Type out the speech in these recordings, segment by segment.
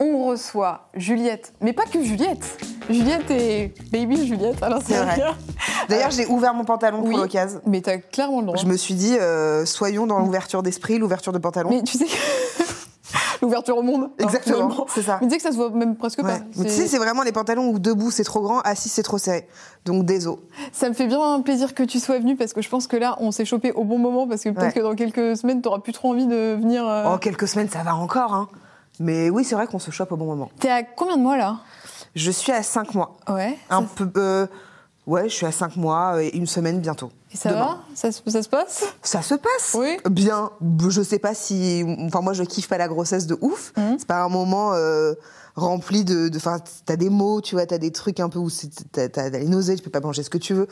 On reçoit Juliette, mais pas que Juliette. Juliette et Baby Juliette. Alors c'est vrai. D'ailleurs, j'ai ouvert mon pantalon pour l'occasion. Mais t'as clairement le droit. Je me suis dit, euh, soyons dans l'ouverture d'esprit, l'ouverture de pantalon. Mais tu sais. l'ouverture au monde. Exactement, c'est ça. Mais tu sais que ça se voit même presque pas. Tu sais, c'est vraiment les pantalons où debout c'est trop grand, assis c'est trop serré. Donc désolé. Ça me fait bien plaisir que tu sois venu parce que je pense que là, on s'est chopé au bon moment parce que peut-être que dans quelques semaines, t'auras plus trop envie de venir. Euh, oh, quelques semaines, ça va encore, hein. Mais oui, c'est vrai qu'on se chope au bon moment. T'es à combien de mois là? Je suis à 5 mois. Ouais. Un peu. Euh, ouais, je suis à 5 mois et une semaine bientôt. Et ça va? Ça, ça, se passe? Ça se passe? Oui. Bien. Je sais pas si. Enfin, moi, je kiffe pas la grossesse de ouf. Mmh. C'est pas un moment. Euh, rempli de. Enfin, t'as des mots, tu vois, t'as des trucs un peu où t'as les nausées, tu peux pas manger ce que tu veux.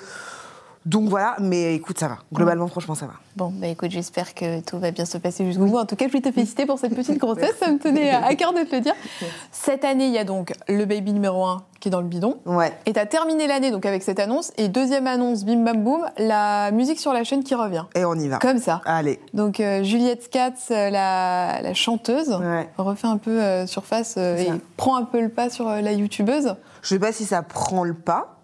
Donc voilà, mais écoute, ça va. Globalement, franchement, ça va. Bon, bah écoute, j'espère que tout va bien se passer jusqu'au bout. En tout cas, je voulais te féliciter pour cette petite grossesse. ça me tenait à cœur de te le dire. Cette année, il y a donc le baby numéro 1 qui est dans le bidon. Ouais. Et tu as terminé l'année donc avec cette annonce. Et deuxième annonce, bim bam boum, la musique sur la chaîne qui revient. Et on y va. Comme ça. Allez. Donc euh, Juliette Katz, euh, la, chanteuse, refait un peu euh, surface et prend un peu le pas sur la youtubeuse. Je sais pas si ça prend le pas.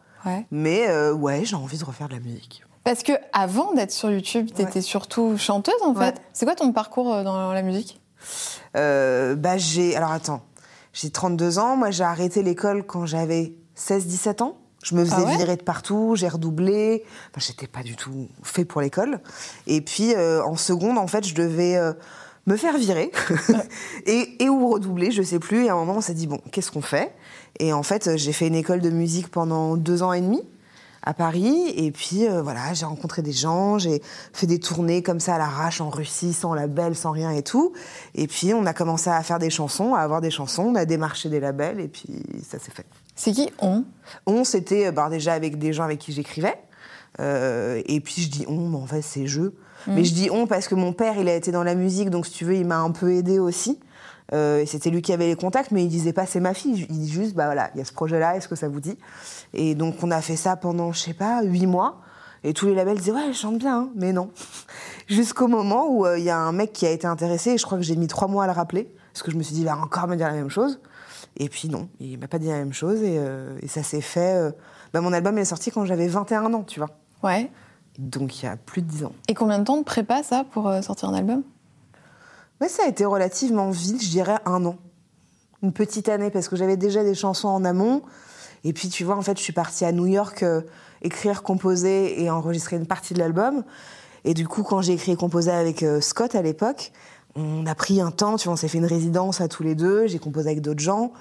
Mais euh, ouais, j'ai envie de refaire de la musique. Parce que avant d'être sur YouTube, tu étais surtout chanteuse en fait. C'est quoi ton parcours euh, dans la musique? Euh, Bah j'ai alors attends, j'ai 32 ans. Moi j'ai arrêté l'école quand j'avais 16-17 ans. Je me faisais ah virer de partout, j'ai redoublé. Enfin, j'étais pas du tout fait pour l'école. Et puis en seconde, en fait, je devais me faire virer et, et, ou redoubler, je sais plus. Et à un moment, on s'est dit bon, qu'est-ce qu'on fait? Et en fait, j'ai fait une école de musique pendant deux ans et demi à Paris. Et puis euh, voilà, j'ai rencontré des gens, j'ai fait des tournées comme ça à l'arrache en Russie, sans label, sans rien et tout. Et puis on a commencé à faire des chansons, à avoir des chansons, on a démarché des labels et puis ça s'est fait. C'est qui on On, c'était euh, bah, déjà avec des gens avec qui j'écrivais. Euh, et puis je dis on, mais en fait c'est je. Mm. Mais je dis on parce que mon père, il a été dans la musique, donc si tu veux, il m'a un peu aidé aussi. Euh, c'était lui qui avait les contacts, mais il disait pas c'est ma fille. Il dit juste bah voilà, il y a ce projet-là, est-ce que ça vous dit? Et donc on a fait ça pendant je sais pas huit mois. Et tous les labels disaient ouais, elle chante bien, hein. mais non. Jusqu'au moment où euh, il y a un mec qui a été intéressé, et je crois que j'ai mis trois mois à le rappeler, parce que je me suis dit il va encore me dire la même chose. Et puis non, il m'a pas dit la même chose, et, euh, ça s'est fait. Bah, mon album est sorti quand j'avais 21 ans, tu vois. Ouais. Donc il y a plus de 10 ans. Et combien de temps de prépa ça pour sortir un album? Mais ça a été relativement vite, je dirais un an. Une petite année, parce que j'avais déjà des chansons en amont. Et puis, tu vois, en fait, je suis partie à New York euh, écrire, composer et enregistrer une partie de l'album. Et du coup, quand j'ai écrit et composé avec euh, Scott à l'époque, on a pris un temps, tu vois, on s'est fait une résidence à tous les deux, j'ai composé avec d'autres gens.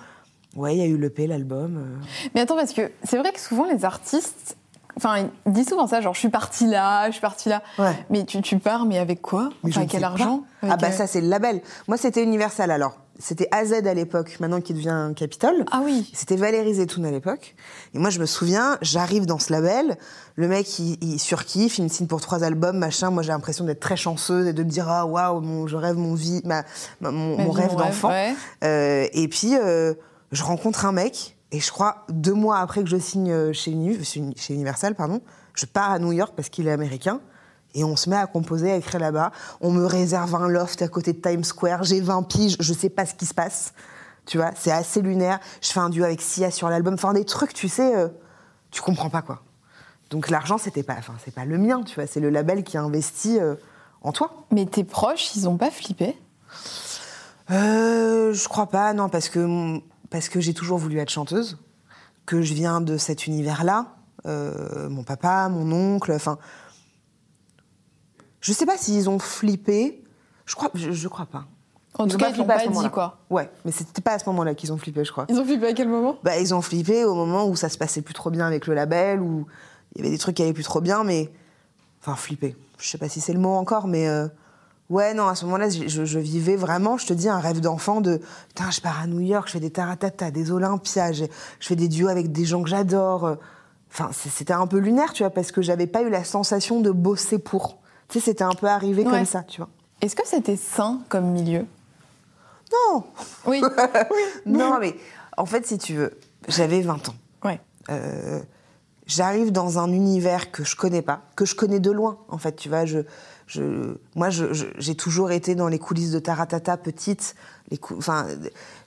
Ouais, il y a eu l'EP, l'album. Euh. Mais attends, parce que c'est vrai que souvent les artistes, Enfin, il dit souvent ça, genre je suis parti là, je suis parti là. Mais tu, tu pars, mais avec quoi? Enfin, quel argent? Ah bah ça c'est le label. Moi c'était Universal alors. C'était AZ à l'époque, maintenant qui devient Capitol. Ah oui. C'était Valérie Zetoun à l'époque. Et moi je me souviens, j'arrive dans ce label, le mec il, il surkiffe, il me signe pour trois albums, machin. Moi j'ai l'impression d'être très chanceuse et de me dire ah waouh, je rêve mon vie, ma, mon, rêve d'enfant. Euh, et puis euh, je rencontre un mec et je crois, deux mois après que je signe euh, chez, chez Universal, pardon, je pars à New York parce qu'il est américain. Et on se met à composer, à écrire là-bas. On me réserve un loft à côté de Times Square. J'ai 20 piges, je sais pas ce qui se passe. Tu vois, c'est assez lunaire. Je fais un duo avec Sia sur l'album. Enfin, des trucs, tu sais, euh, tu comprends pas quoi. Donc l'argent, c'était pas, enfin, c'est pas le mien, tu vois. C'est le label qui a investi euh, en toi. Mais tes proches, ils ont pas flippé? Euh, Je crois pas, non, parce que parce que j'ai toujours voulu être chanteuse, que je viens de cet univers-là. Euh, mon papa, mon oncle, enfin. Je sais pas s'ils ont flippé. Je crois, je, crois pas. En tout cas, ils n'ont pas, dit quoi. Ouais, mais c'était pas à ce moment-là qu'ils ont flippé, je crois. Ils ont flippé à quel moment? Bah, ils ont flippé au moment où ça se passait plus trop bien avec le label, où il y avait des trucs qui allaient plus trop bien, mais enfin flippé. Je sais pas si c'est le mot encore, mais euh, Ouais, non, à ce moment-là, je, je- je vivais vraiment, je te dis, un rêve d'enfant de putain, je pars à New York, je fais des taratata, des Olympias, je, je fais des duos avec des gens que j'adore. Enfin, c'était un peu lunaire, tu vois, parce que j'avais pas eu la sensation de bosser pour. Tu sais, c'était un peu arrivé Ouais. comme ça, tu vois. Est-ce que c'était sain comme milieu? Non, Oui. non, mais en fait, si tu veux, j'avais 20 ans. ouais. Euh, j'arrive dans un univers que je connais pas, que je connais de loin, en fait. Tu vois, je, moi, j'ai toujours été dans les coulisses de Taratata petite. Enfin,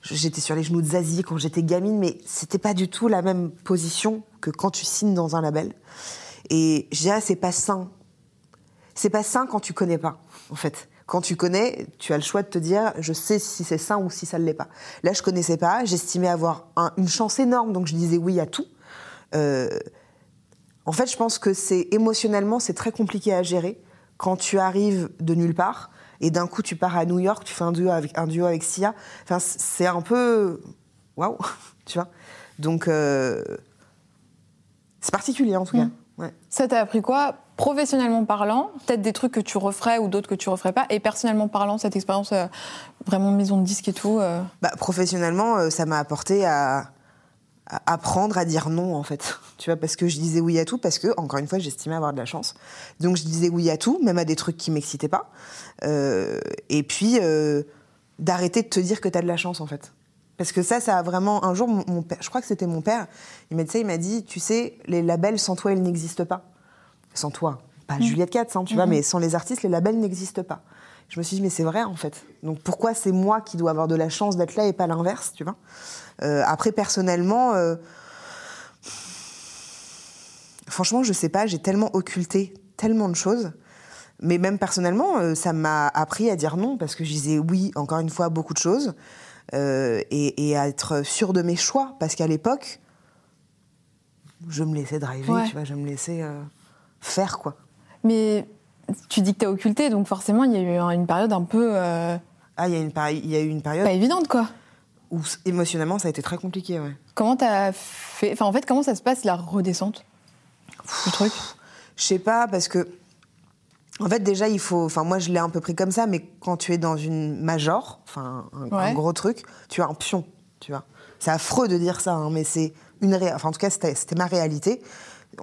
j'étais sur les genoux de Zazie quand j'étais gamine, mais c'était pas du tout la même position que quand tu signes dans un label. Et je dirais, c'est pas sain. C'est pas sain quand tu connais pas, en fait. Quand tu connais, tu as le choix de te dire, je sais si c'est sain ou si ça ne l'est pas. Là, je connaissais pas, j'estimais avoir un- une chance énorme, donc je disais oui à tout. Euh, en fait, je pense que c'est émotionnellement, c'est très compliqué à gérer quand tu arrives de nulle part et d'un coup tu pars à New York, tu fais un duo avec un duo avec Sia. Enfin, c'est un peu waouh, tu vois. Donc euh, c'est particulier en tout cas. Ouais. Ça t'a appris quoi Professionnellement parlant, peut-être des trucs que tu referais ou d'autres que tu referais pas. Et personnellement parlant, cette expérience euh, vraiment maison de disque et tout. euh, Bah, professionnellement, euh, ça m'a apporté à apprendre à dire non, en fait. Tu vois, parce que je disais oui à tout, parce que, encore une fois, j'estimais avoir de la chance. Donc, je disais oui à tout, même à des trucs qui m'excitaient pas. Euh, et puis, euh, d'arrêter de te dire que tu as de la chance, en fait. Parce que ça, ça a vraiment. Un jour, mon, mon père, je crois que c'était mon père, il m'a dit ça, il m'a dit Tu sais, les labels sans toi, ils n'existent pas. Sans toi. Pas Juliette Katz, hein, tu vois, mais sans les artistes, les labels n'existent pas. Je me suis dit, mais c'est vrai, en fait. Donc pourquoi c'est moi qui dois avoir de la chance d'être là et pas l'inverse, tu vois? Euh, Après, personnellement. euh, Franchement, je sais pas, j'ai tellement occulté tellement de choses. Mais même personnellement, euh, ça m'a appris à dire non parce que je disais oui, encore une fois, à beaucoup de choses. euh, et, et à être sûre de mes choix. Parce qu'à l'époque, je me laissais driver, Ouais. tu vois, je me laissais faire, quoi. Mais tu dis que t'as occulté, donc forcément, il y a eu un- une période un peu euh, Ah, il y, a une péri- il y a eu une période pas évidente, quoi. où émotionnellement, ça a été très compliqué, ouais. Comment t'as fait Enfin, en fait, comment ça se passe la redescente? Du truc? Je sais pas, parce que. En fait, déjà, il faut. Enfin, moi, je l'ai un peu pris comme ça, mais quand tu es dans une major, enfin, un, gros truc, tu as un pion, tu vois. C'est affreux de dire ça, hein, mais c'est une réalité. Enfin, en tout cas, c'était ma réalité.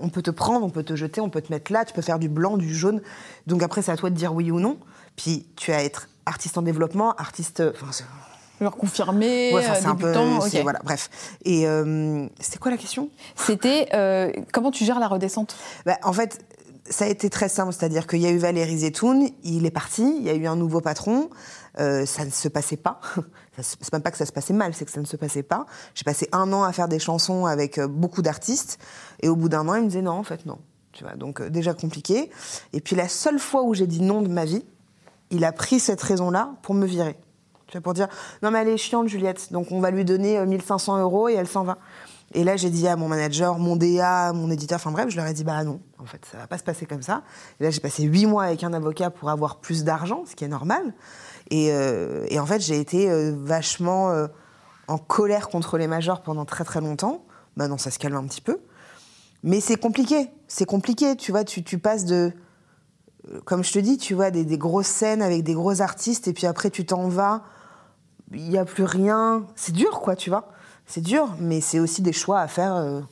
On peut te prendre, on peut te jeter, on peut te mettre là, tu peux faire du blanc, du jaune. Donc après, c'est à toi de dire oui ou non. Puis, tu as à être artiste en développement, artiste. Enfin, c'est- Genre confirmé, ouais, enfin, euh, c'est un peu. débutant, c'est- ok. Voilà, bref. Et euh, c'était quoi la question? C'était euh, comment tu gères la redescente? Bah, en fait, ça a été très simple, c'est-à-dire qu'il y a eu Valérie Zetoun, il est parti, il y a eu un nouveau patron, euh, ça ne se passait pas. C'est même pas que ça se passait mal, c'est que ça ne se passait pas. J'ai passé un an à faire des chansons avec euh, beaucoup d'artistes, et au bout d'un an, il me disait non, en fait, non. Tu vois, donc euh, déjà compliqué. Et puis la seule fois où j'ai dit non de ma vie, il a pris cette raison-là pour me virer. Pour dire non, mais elle est chiante, Juliette, donc on va lui donner euh, 1500 euros et elle s'en va. Et là, j'ai dit à mon manager, mon DA, mon éditeur, enfin bref, je leur ai dit bah non, en fait, ça va pas se passer comme ça. Et là, j'ai passé huit mois avec un avocat pour avoir plus d'argent, ce qui est normal. Et, euh, et en fait, j'ai été euh, vachement euh, en colère contre les majors pendant très très longtemps. Maintenant, ça se calme un petit peu. Mais c'est compliqué, c'est compliqué, tu vois, tu, passes de, comme je te dis, tu vois, des, grosses scènes avec des gros artistes, et puis après tu t'en vas, il n'y a plus rien. C'est dur, quoi, tu vois. C'est dur, mais c'est aussi des choix à faire.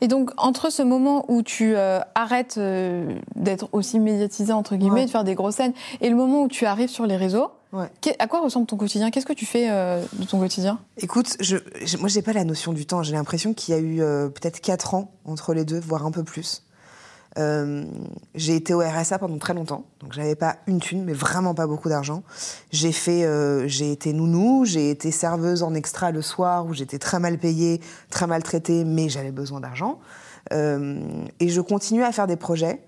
Et donc, entre ce moment où tu euh, arrêtes euh, d'être aussi médiatisé, entre guillemets, Ouais. de faire des grosses scènes, et le moment où tu arrives sur les réseaux, Ouais. à quoi ressemble ton quotidien? Qu'est-ce que tu fais euh, de ton quotidien? Écoute, je, je- moi, j'ai pas la notion du temps. J'ai l'impression qu'il y a eu peut-être 4 ans entre les deux, voire un peu plus. Euh, j'ai été au RSA pendant très longtemps, donc j'avais pas une thune, mais vraiment pas beaucoup d'argent. J'ai fait, euh, j'ai été nounou, j'ai été serveuse en extra le soir où j'étais très mal payée, très maltraitée, mais j'avais besoin d'argent. Euh, et je continue à faire des projets.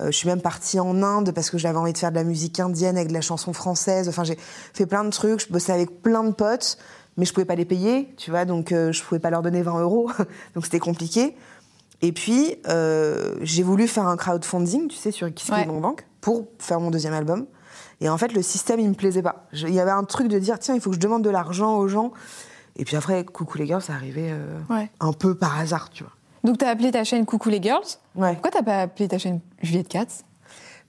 Je suis même partie en Inde parce que j'avais envie de faire de la musique indienne avec de la chanson française. Enfin, j'ai fait plein de trucs. Je bossais avec plein de potes, mais je pouvais pas les payer, tu vois. Donc, je pouvais pas leur donner 20 euros. donc, c'était compliqué. Et puis, euh, j'ai voulu faire un crowdfunding, tu sais, sur Ouais. Bank pour faire mon deuxième album. Et en fait, le système, il me plaisait pas. Je- Il y avait un truc de dire, tiens, il faut que je demande de l'argent aux gens. Et puis après, coucou les gars, ça arrivait euh, Ouais. un peu par hasard, tu vois. Donc, tu as appelé ta chaîne Coucou les Girls? Ouais. Pourquoi t'as pas appelé ta chaîne Juliette Katz?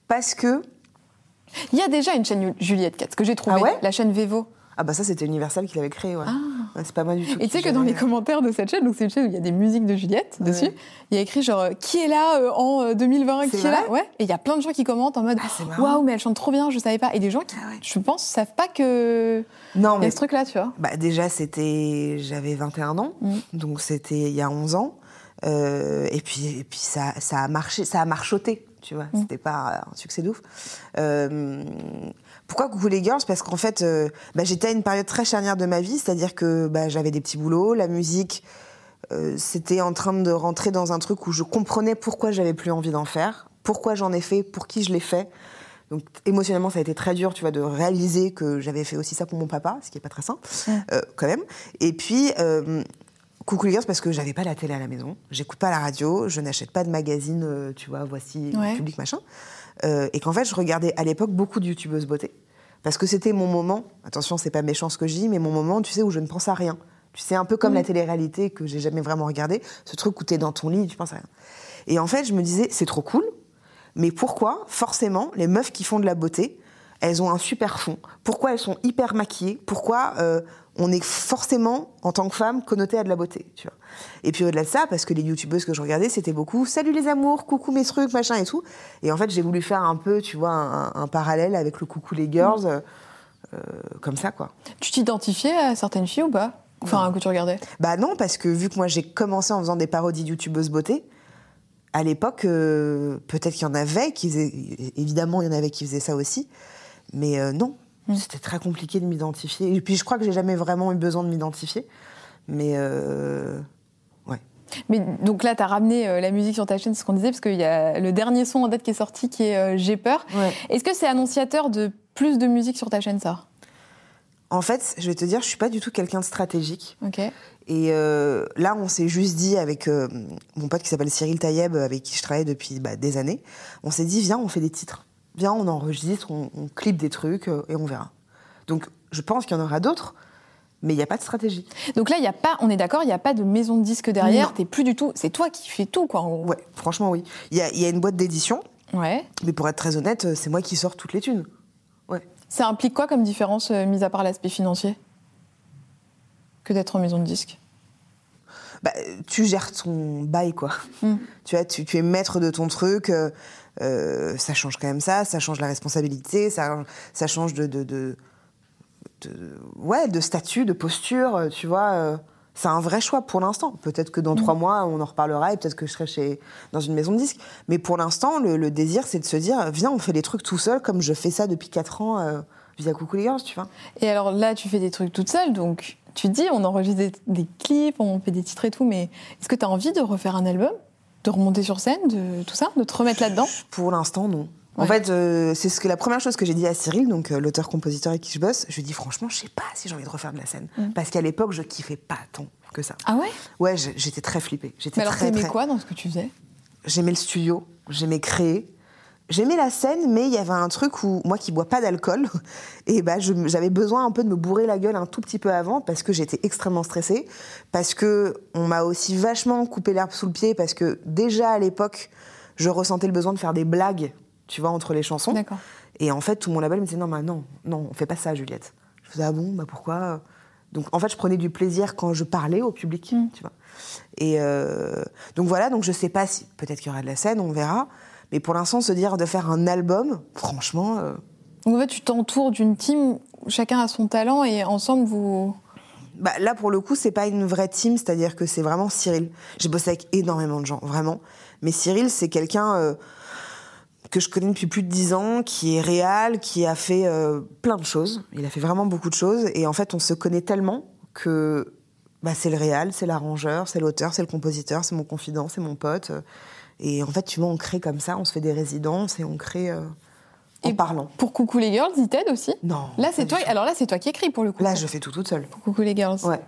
Parce que Il y a déjà une chaîne Juliette Katz que j'ai trouvée, Ah ouais? La chaîne Vevo. Ah bah ça c'était Universal qui l'avait créé, ouais. Ah. Ouais, c'est pas moi du tout. Et tu sais que dans les commentaires de cette chaîne, donc c'est une chaîne où il y a des musiques de Juliette Ouais. dessus, il y a écrit genre euh, qui est là euh, en euh, 2020, C'est qui est là Ouais. Et il y a plein de gens qui commentent en mode Ah, waouh, mais elle chante trop bien, je savais pas. Et des gens qui, Ah ouais. je pense, savent pas que Non, il y mais a ce truc-là, tu vois. Bah, déjà, c'était, j'avais 21 ans, Mm. donc c'était il y a 11 ans. Euh, et puis, et puis ça, ça a marché, ça a marchoté, tu vois. Mm. C'était pas un succès de ouf. Euh, pourquoi Coucou les girls? Parce qu'en fait, euh, bah, j'étais à une période très charnière de ma vie, c'est-à-dire que bah, j'avais des petits boulots, la musique, euh, c'était en train de rentrer dans un truc où je comprenais pourquoi j'avais plus envie d'en faire, pourquoi j'en ai fait, pour qui je l'ai fait. Donc émotionnellement, ça a été très dur, tu vois, de réaliser que j'avais fait aussi ça pour mon papa, ce qui est pas très sain, euh, quand même. Et puis, euh, coucou les girls, parce que j'avais pas la télé à la maison, j'écoute pas la radio, je n'achète pas de magazine, tu vois, voici Ouais. public machin, Euh, et qu'en fait, je regardais à l'époque beaucoup de youtubeuses beauté, parce que c'était mon moment. Attention, c'est pas méchant ce que je dis, mais mon moment, tu sais, où je ne pense à rien. Tu sais, un peu comme la télé-réalité que j'ai jamais vraiment regardé, ce truc où t'es dans ton lit, et tu penses à rien. Et en fait, je me disais, c'est trop cool, mais pourquoi, forcément, les meufs qui font de la beauté, elles ont un super fond? Pourquoi elles sont hyper maquillées? Pourquoi euh, on est forcément, en tant que femme, connoté à de la beauté tu vois. Et puis au-delà de ça, parce que les youtubeuses que je regardais, c'était beaucoup « Salut les amours, coucou mes trucs, machin et tout ». Et en fait, j'ai voulu faire un peu, tu vois, un, un parallèle avec le « Coucou les girls euh, euh, comme ça, quoi. Tu t'identifiais à certaines filles ou pas? Enfin, que tu regardais? Bah non, parce que vu que moi j'ai commencé en faisant des parodies youtubeuses beauté, à l'époque, euh, peut-être qu'il y en avait qui faisaient, évidemment il y en avait qui faisaient ça aussi, mais euh, non, c'était très compliqué de m'identifier. Et puis je crois que j'ai jamais vraiment eu besoin de m'identifier, mais euh, ouais. Mais donc là, tu as ramené euh, la musique sur ta chaîne, c'est ce qu'on disait, parce qu'il y a le dernier son en date qui est sorti qui est euh, J'ai peur. Ouais. Est-ce que c'est annonciateur de plus de musique sur ta chaîne, ça? En fait, je vais te dire, je suis pas du tout quelqu'un de stratégique. Ok. Et là, on s'est juste dit avec mon pote qui s'appelle Cyril Taïeb, avec qui je travaille depuis bah, des années, on s'est dit, viens, on fait des titres. Viens, on enregistre, on, on clip des trucs euh, et on verra. Donc, je pense qu'il y en aura d'autres, mais il n'y a pas de stratégie. Donc là, il y a pas, on est d'accord, il n'y a pas de maison de disque derrière. T'es plus du tout. C'est toi qui fais tout, quoi. en gros. Ouais, franchement, oui. Il y a, il y a une boîte d'édition, Ouais. mais pour être très honnête, euh, c'est moi qui sors toutes les thunes. Ouais. Ça implique quoi comme différence, euh, mis à part l'aspect financier Que d'être en maison de disque? Bah, tu gères ton bail, quoi. Mm. Tu vois, tu, tu es maître de ton truc. euh, euh, ça change quand même ça, ça change la responsabilité, ça, ça change de, de, de, de- ouais, de statut, de posture, euh, tu vois. euh, c'est un vrai choix pour l'instant. Peut-être que dans trois mois, on en reparlera et peut-être que je serai chez, dans une maison de disques. Mais pour l'instant, le, le désir, c'est de se dire, viens, on fait les trucs tout seul, comme je fais ça depuis quatre ans euh, via Coucou les Girls, tu vois. Et alors là, tu fais des trucs toute seule, donc tu dis, on enregistre des, des clips, on fait des titres et tout, mais est-ce que tu as envie de refaire un album De remonter sur scène, de tout ça De te remettre là-dedans? Pour l'instant, non. En fait, euh, c'est ce que la première chose que j'ai dit à Cyril, donc euh, l'auteur-compositeur avec qui je bosse, je lui ai dit franchement, je sais pas si j'ai envie de refaire de la scène. Mm. Parce qu'à l'époque, je kiffais pas tant que ça. Ah ouais? Ouais, j'étais très flippée. J'étais Mais alors, t'aimais très... quoi dans ce que tu faisais? J'aimais le studio, j'aimais créer. J'aimais la scène, mais il y avait un truc où, moi qui bois pas d'alcool, et bah, je- j'avais besoin un peu de me bourrer la gueule un tout petit peu avant parce que j'étais extrêmement stressée, parce que on m'a aussi vachement coupé l'herbe sous le pied, parce que déjà à l'époque, je ressentais le besoin de faire des blagues, tu vois, entre les chansons. Et en fait, tout mon label me disait non, bah non, non, on fait pas ça, Juliette. Je faisais ah bon, bah pourquoi? Donc en fait, je prenais du plaisir quand je parlais au public, Mm. tu vois. Et euh, donc voilà, donc je sais pas si peut-être qu'il y aura de la scène, on verra. Mais pour l'instant, se dire de faire un album, franchement, euh, Donc en fait, tu t'entoures d'une team où chacun a son talent et ensemble, vous. bah, là pour le coup, c'est pas une vraie team, c'est-à-dire que c'est vraiment Cyril. J'ai bossé avec énormément de gens, vraiment. Mais Cyril, c'est quelqu'un euh, que je connais depuis plus de dix ans, qui est réel, qui a fait euh, plein de choses. Il a fait vraiment beaucoup de choses. Et en fait, on se connaît tellement que bah, c'est le réal, c'est l'arrangeur, c'est l'auteur, c'est le compositeur, c'est mon confident, c'est mon pote. Et en fait, tu vois, on crée comme ça, on se fait des résidences et on crée euh, en Et parlant. Pour Coucou les Girls, ils t'aident aussi? Non. Là, c'est toi. Alors là, c'est toi qui écris pour le coup. Là, je fais tout toute seule. Pour Coucou les Girls. Ouais.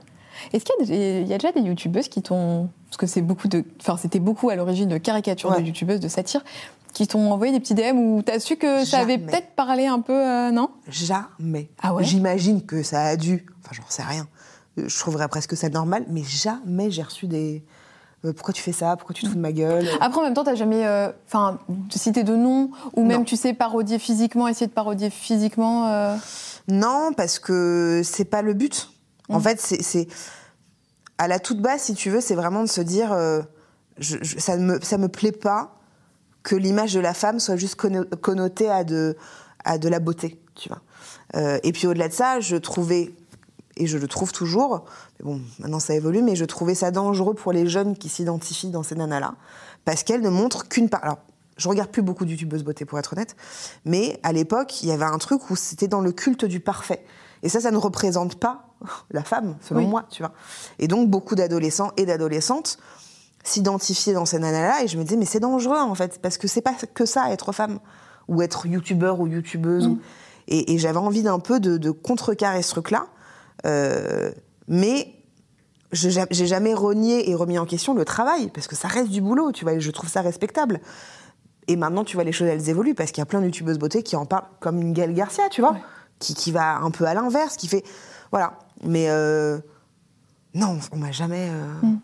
Est-ce qu'il y, a y déjà des youtubeuses qui t'ont. Parce que c'est beaucoup de. Enfin, c'était beaucoup à l'origine de caricatures de youtubeuses, de satire, qui t'ont envoyé des petits DM où t'as su que ça avait peut-être parlé un peu, euh, non? Jamais. Ah ouais? J'imagine que ça a dû. Enfin, j'en sais rien. Euh, Je trouverais presque ça normal, mais jamais j'ai reçu des, euh, pourquoi tu fais ça? Pourquoi tu te fous de ma gueule? Après, en même temps, t'as jamais, euh, enfin, cité de nom ou même, tu sais, parodier physiquement, essayer de parodier physiquement. euh, Non, parce que c'est pas le but. En Mm. fait, c'est- à la toute base, si tu veux, c'est vraiment de se dire, euh, je, je- ça me ça me plaît pas que l'image de la femme soit juste conno- connotée à de à de la beauté, tu vois. Euh, et puis au-delà de ça, je trouvais et je le trouve toujours, mais bon, maintenant ça évolue, mais je trouvais ça dangereux pour les jeunes qui s'identifient dans ces nanas-là, parce qu'elles ne montrent qu'une part. Alors, je regarde plus beaucoup de youtubeuses beauté pour être honnête, mais à l'époque, il y avait un truc où c'était dans le culte du parfait. Et ça, ça ne représente pas la femme, selon Oui. moi, tu vois. Et donc, beaucoup d'adolescents et d'adolescentes s'identifiaient dans ces nanas-là, et je me disais, mais c'est dangereux, en fait, parce que c'est pas que ça, être femme, ou être youtubeur ou youtubeuse. ou- Et, et j'avais envie d'un peu de, de contrecarrer ce truc-là. Euh, mais j'ai jamais renié et remis en question le travail, parce que ça reste du boulot, tu vois, et je trouve ça respectable. Et maintenant, tu vois, les choses, elles évoluent, parce qu'il y a plein de youtubeuses beauté qui en parlent comme une Gaëlle Garcia, tu vois, Ouais. qui, qui va un peu à l'inverse, qui fait... Voilà. Mais euh, non, on m'a jamais... euh, Mm.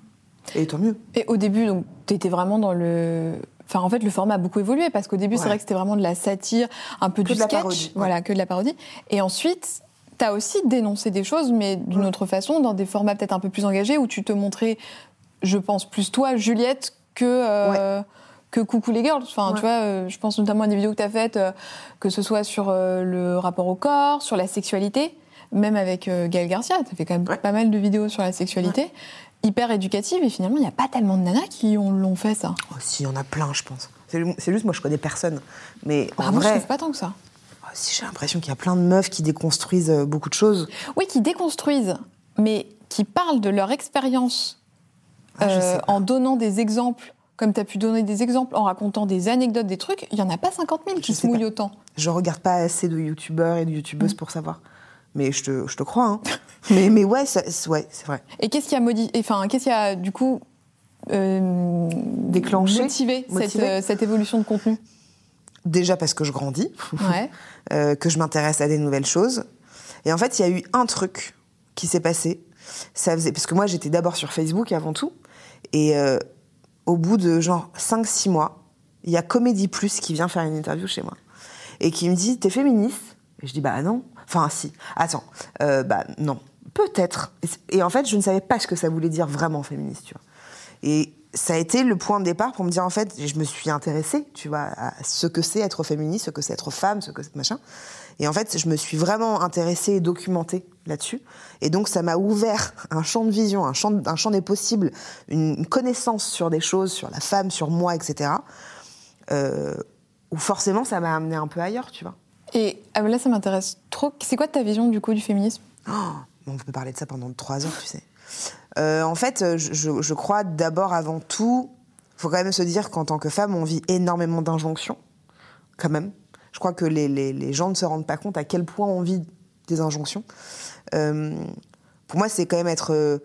Et tant mieux. Et au début, donc, t'étais vraiment dans le. Enfin, en fait, le format a beaucoup évolué parce qu'au début, c'est vrai que c'était vraiment de la satire, un peu Que du sketch, parodie, ouais. voilà, que de la parodie. Et ensuite, t'as aussi dénoncé des choses, mais d'une Ouais. autre façon, dans des formats peut-être un peu plus engagés, où tu te montrais, je pense, plus toi, Juliette, que. euh, Que coucou les girls. Enfin, Ouais. tu vois, euh, je pense notamment à des vidéos que tu as faites, euh, que ce soit sur euh, le rapport au corps, sur la sexualité, même avec Gaël Garcia. Tu fait quand même Ouais. pas mal de vidéos sur la sexualité, hyper éducatives, et finalement, il n'y a pas tellement de nanas qui ont- l'ont fait ça. Oh, si, il y en a plein, je pense. C'est juste, moi, je connais personne. Mais en Ah, je vrai, trouve pas tant que ça. Si j'ai l'impression qu'il y a plein de meufs qui déconstruisent euh, beaucoup de choses. Oui, qui déconstruisent, mais qui parlent de leur expérience Ah, euh, en donnant des exemples, comme tu as pu donner des exemples, en racontant des anecdotes, des trucs, il y en a pas 50 000 qui Je se mouillent pas. autant. Je regarde pas assez de youtubeurs et de youtubeuses Mm. pour savoir. Mais je te, je te crois, hein. mais, mais ouais, ouais, c'est vrai. Et qu'est-ce qui a modi- enfin, qu'est-ce qui a du coup euh, Déclenché motivé, euh, cette évolution de contenu? Déjà parce que je grandis, Ouais. euh, que je m'intéresse à des nouvelles choses. Et en fait, il y a eu un truc qui s'est passé. Ça faisait, parce que moi, j'étais d'abord sur Facebook avant tout. Et euh, au bout de genre 5-6 mois, il y a Comédie Plus qui vient faire une interview chez moi. Et qui me dit T'es féministe? Et je dis Bah non. Enfin, si. Attends. Euh, bah non. Peut-être. Et en fait, je ne savais pas ce que ça voulait dire vraiment féministe, tu vois. Et ça a été le point de départ pour me dire, en fait, je me suis intéressée, tu vois, à ce que c'est être féministe, ce que c'est être femme, ce que c'est machin. Et en fait, je me suis vraiment intéressée et documentée là-dessus. Et donc, ça m'a ouvert un champ de vision, un champ, un champ des possibles, une, connaissance sur des choses, sur la femme, sur moi, etc. Euh, où forcément, ça m'a amené un peu ailleurs, tu vois. Et ah, là, ça m'intéresse trop. C'est quoi ta vision du coup du féminisme? Oh, on peut parler de ça pendant trois heures, tu sais. Euh, en fait, je, crois d'abord, avant tout, faut quand même se dire qu'en tant que femme, on vit énormément d'injonctions, quand même. Je crois que les, gens ne se rendent pas compte à quel point on vit des injonctions. Euh, pour moi, c'est quand même être, euh,